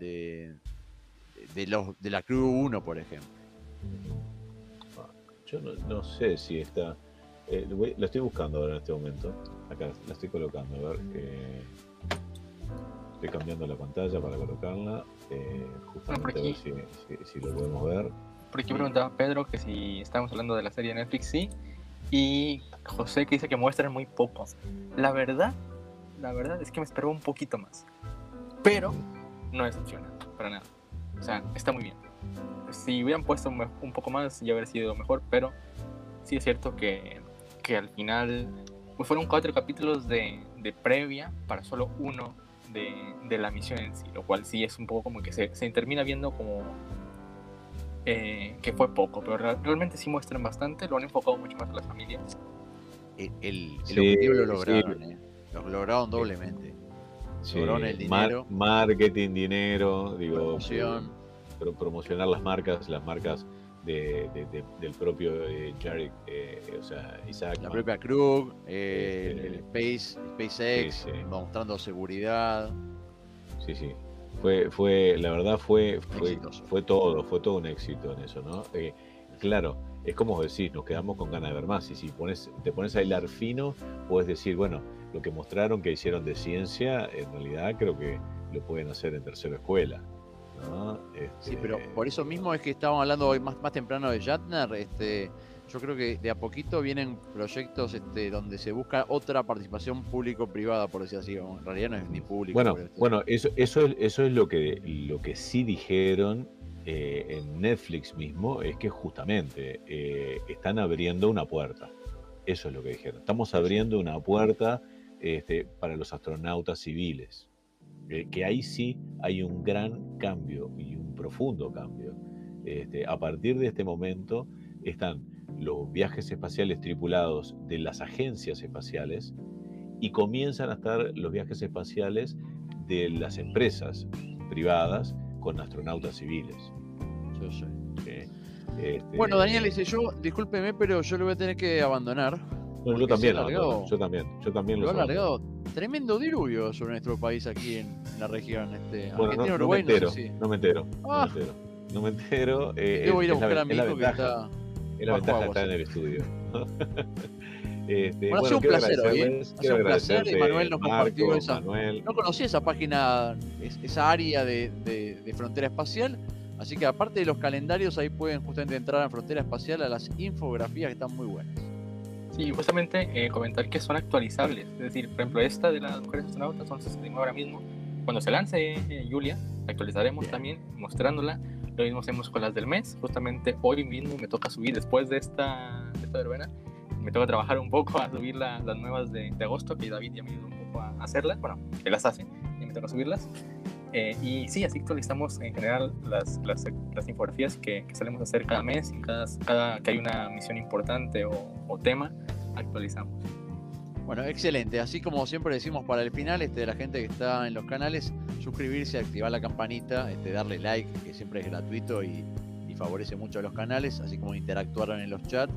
de, de los de la Crew 1, por ejemplo. Ah, Yo no, no sé si está. eh, lo voy- estoy buscando ahora en este momento. Acá la estoy colocando. A ver. eh, estoy cambiando la pantalla para colocarla. eh, justamente a ver si, si- si lo podemos ver. Por aquí preguntaba Pedro que si estamos hablando de la serie de Netflix, sí. Y José que dice que muestran muy poco. La verdad, la verdad es que me esperaba un poquito más. Pero no decepciona, para nada. O sea, está muy bien. Si hubieran puesto un, poco más, ya habría sido mejor, pero sí es cierto que, que al final fueron cuatro capítulos de, de previa para solo uno de, de la misión en sí, lo cual sí es un poco como que se, se termina viendo como eh, que fue poco, pero real- realmente sí muestran bastante, lo han enfocado mucho más a las familias. El, el- el Sí, objetivo lo sí. lograron, eh. Lo lograron doblemente. Sí, Lograron el mar- dinero. marketing, dinero, digo, Promoción. pro- promocionar las marcas, las marcas de, de- de- del propio eh, Jarek, eh, o sea, Isaac. La propia Krug, eh, Este- el Space, SpaceX, mostrando seguridad. Sí, sí. Fue, fue, la verdad fue, fue, fue todo, fue todo un éxito en eso, ¿no? Eh, claro, es como decís, nos quedamos con ganas de ver más. Y si pones, te pones a hilar fino, puedes decir, bueno, lo que mostraron que hicieron de ciencia, en realidad creo que lo pueden hacer en tercera escuela. ¿No? Sí, Este, pero por eso mismo es que estábamos hablando hoy más, más temprano de Shatner. Este, yo creo que de a poquito vienen proyectos este, donde se busca otra participación público-privada, por decir así. En realidad no es ni público. Bueno, bueno, eso, eso es, eso es lo que, lo que sí dijeron eh, en Netflix mismo, es que justamente eh, están abriendo una puerta. Eso es lo que dijeron. Estamos abriendo una puerta este, para los astronautas civiles. Eh, que ahí sí hay un gran cambio y un profundo cambio. Este, a partir de este momento están los viajes espaciales tripulados de las agencias espaciales y comienzan a estar los viajes espaciales de las empresas privadas con astronautas civiles. Este, bueno, Daniel dice, yo, discúlpeme, pero yo lo voy a tener que abandonar. Yo también, yo también, yo también lo, he alargado. Tremendo diluvio sobre nuestro país aquí en, la región. Este, bueno, no, me entero, no, me entero, ah. no me entero, no me entero. Eh, voy a ir a buscar a mi hijo que está. Es la ventaja de estar en el estudio. Este, bueno, ha sido un placer hoy. ¿eh? Ha sido un placer. Emanuel nos compartió esa. No conocía esa página, esa área de, de, de, frontera espacial. Así que aparte de los calendarios, ahí pueden justamente entrar a Frontera Espacial a las infografías que están muy buenas. Sí, justamente eh, comentar que son actualizables. Es decir, por ejemplo, esta de las mujeres astronautas son 69 ahora mismo. Cuando se lance eh, Julia, actualizaremos también mostrándola. Lo mismo hacemos con las del mes. Justamente hoy mismo me toca subir, después de esta, de esta verbena, me toca trabajar un poco a subir las nuevas de, agosto, que David ya me ayudó un poco a hacerlas. Bueno, que las hace y me toca subirlas. Eh, y sí, así actualizamos en general las, las, infografías que, que, solemos hacer cada mes y cada, cada que hay una misión importante o, tema, actualizamos. Bueno, excelente. Así como siempre decimos para el final, este, la gente que está en los canales, suscribirse, activar la campanita, este, darle like, que siempre es gratuito y, y favorece mucho a los canales, así como interactuar en los chats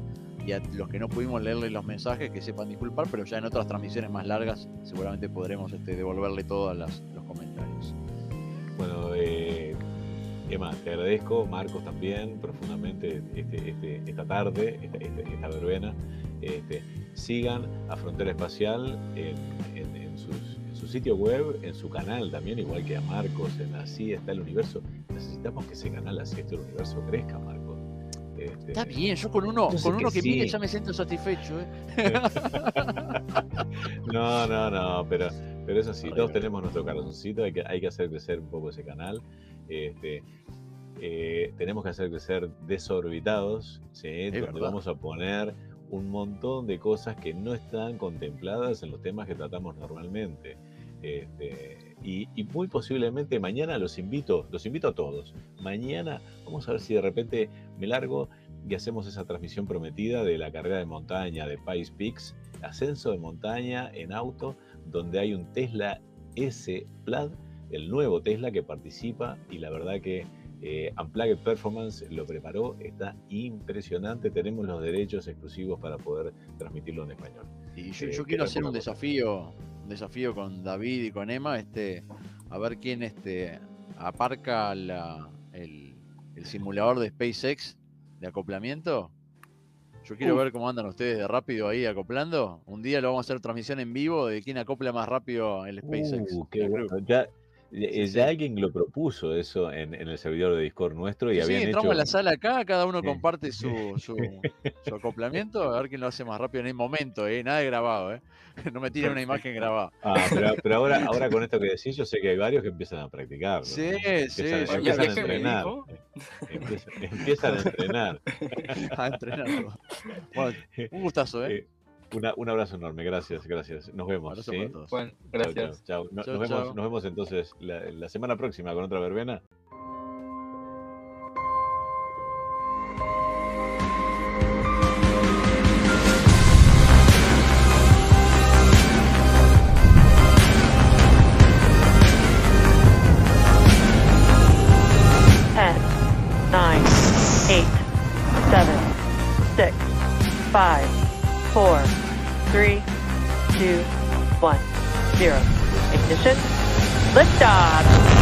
y a los que no pudimos leerle los mensajes que sepan disculpar, pero ya en otras transmisiones más largas seguramente podremos este, devolverle todos los comentarios. Bueno, eh, Emma, te agradezco, Marcos también, profundamente este, este, esta tarde, esta, verbena. Este, sigan a Frontera Espacial en, su sitio web, en su canal también, igual que a Marcos, en Así está el universo. Necesitamos que ese canal Así está el universo crezca, Marcos. Este, está bien, yo con uno, con uno que, mire ya me siento satisfecho. ¿eh? no, no, no, pero pero eso sí, todos tenemos nuestro corazoncito, hay que, hay que hacer crecer un poco ese canal. Este, eh, tenemos que hacer crecer desorbitados, ¿sí? donde vamos a poner un montón de cosas que no están contempladas en los temas que tratamos normalmente. Este, y, y, muy posiblemente mañana los invito, los invito a todos. Mañana vamos a ver si de repente me largo y hacemos esa transmisión prometida de la carrera de montaña de Pais Peaks, ascenso de montaña en auto donde hay un Tesla S Plaid, el nuevo Tesla que participa y la verdad que eh, Unplugged Performance lo preparó, está impresionante, tenemos los derechos exclusivos para poder transmitirlo en español. Y yo, eh, quiero hacer un desafío, desafío con David y con Emma, este, a ver quién este, aparca el, el simulador de SpaceX de acoplamiento yo quiero ver cómo andan ustedes de rápido ahí acoplando. Un día lo vamos a hacer transmisión en vivo de quién acopla más rápido el SpaceX. Uh, ya, ya alguien lo propuso eso en, el servidor de Discord nuestro y sí, entramos en la sala acá, cada uno comparte su, su, acoplamiento, a ver quién lo hace más rápido en el momento, ¿eh? nada de grabado, ¿eh? no me tiren una imagen grabada. Ah, pero, ahora, ahora con esto que decís, yo sé que hay varios que empiezan a practicar. Sí, sí. Empiezan, a entrenar. Empiezan, a entrenar. a entrenar. Bueno, un gustazo, ¿eh? eh un abrazo enorme, gracias, gracias. Nos vemos. ¿sí? Bueno, gracias. Chao, nos, vemos, nos vemos entonces la, la semana próxima con otra verbena. eight, seven, six, five, four, three, two, one, zero. Ignition. Liftoff.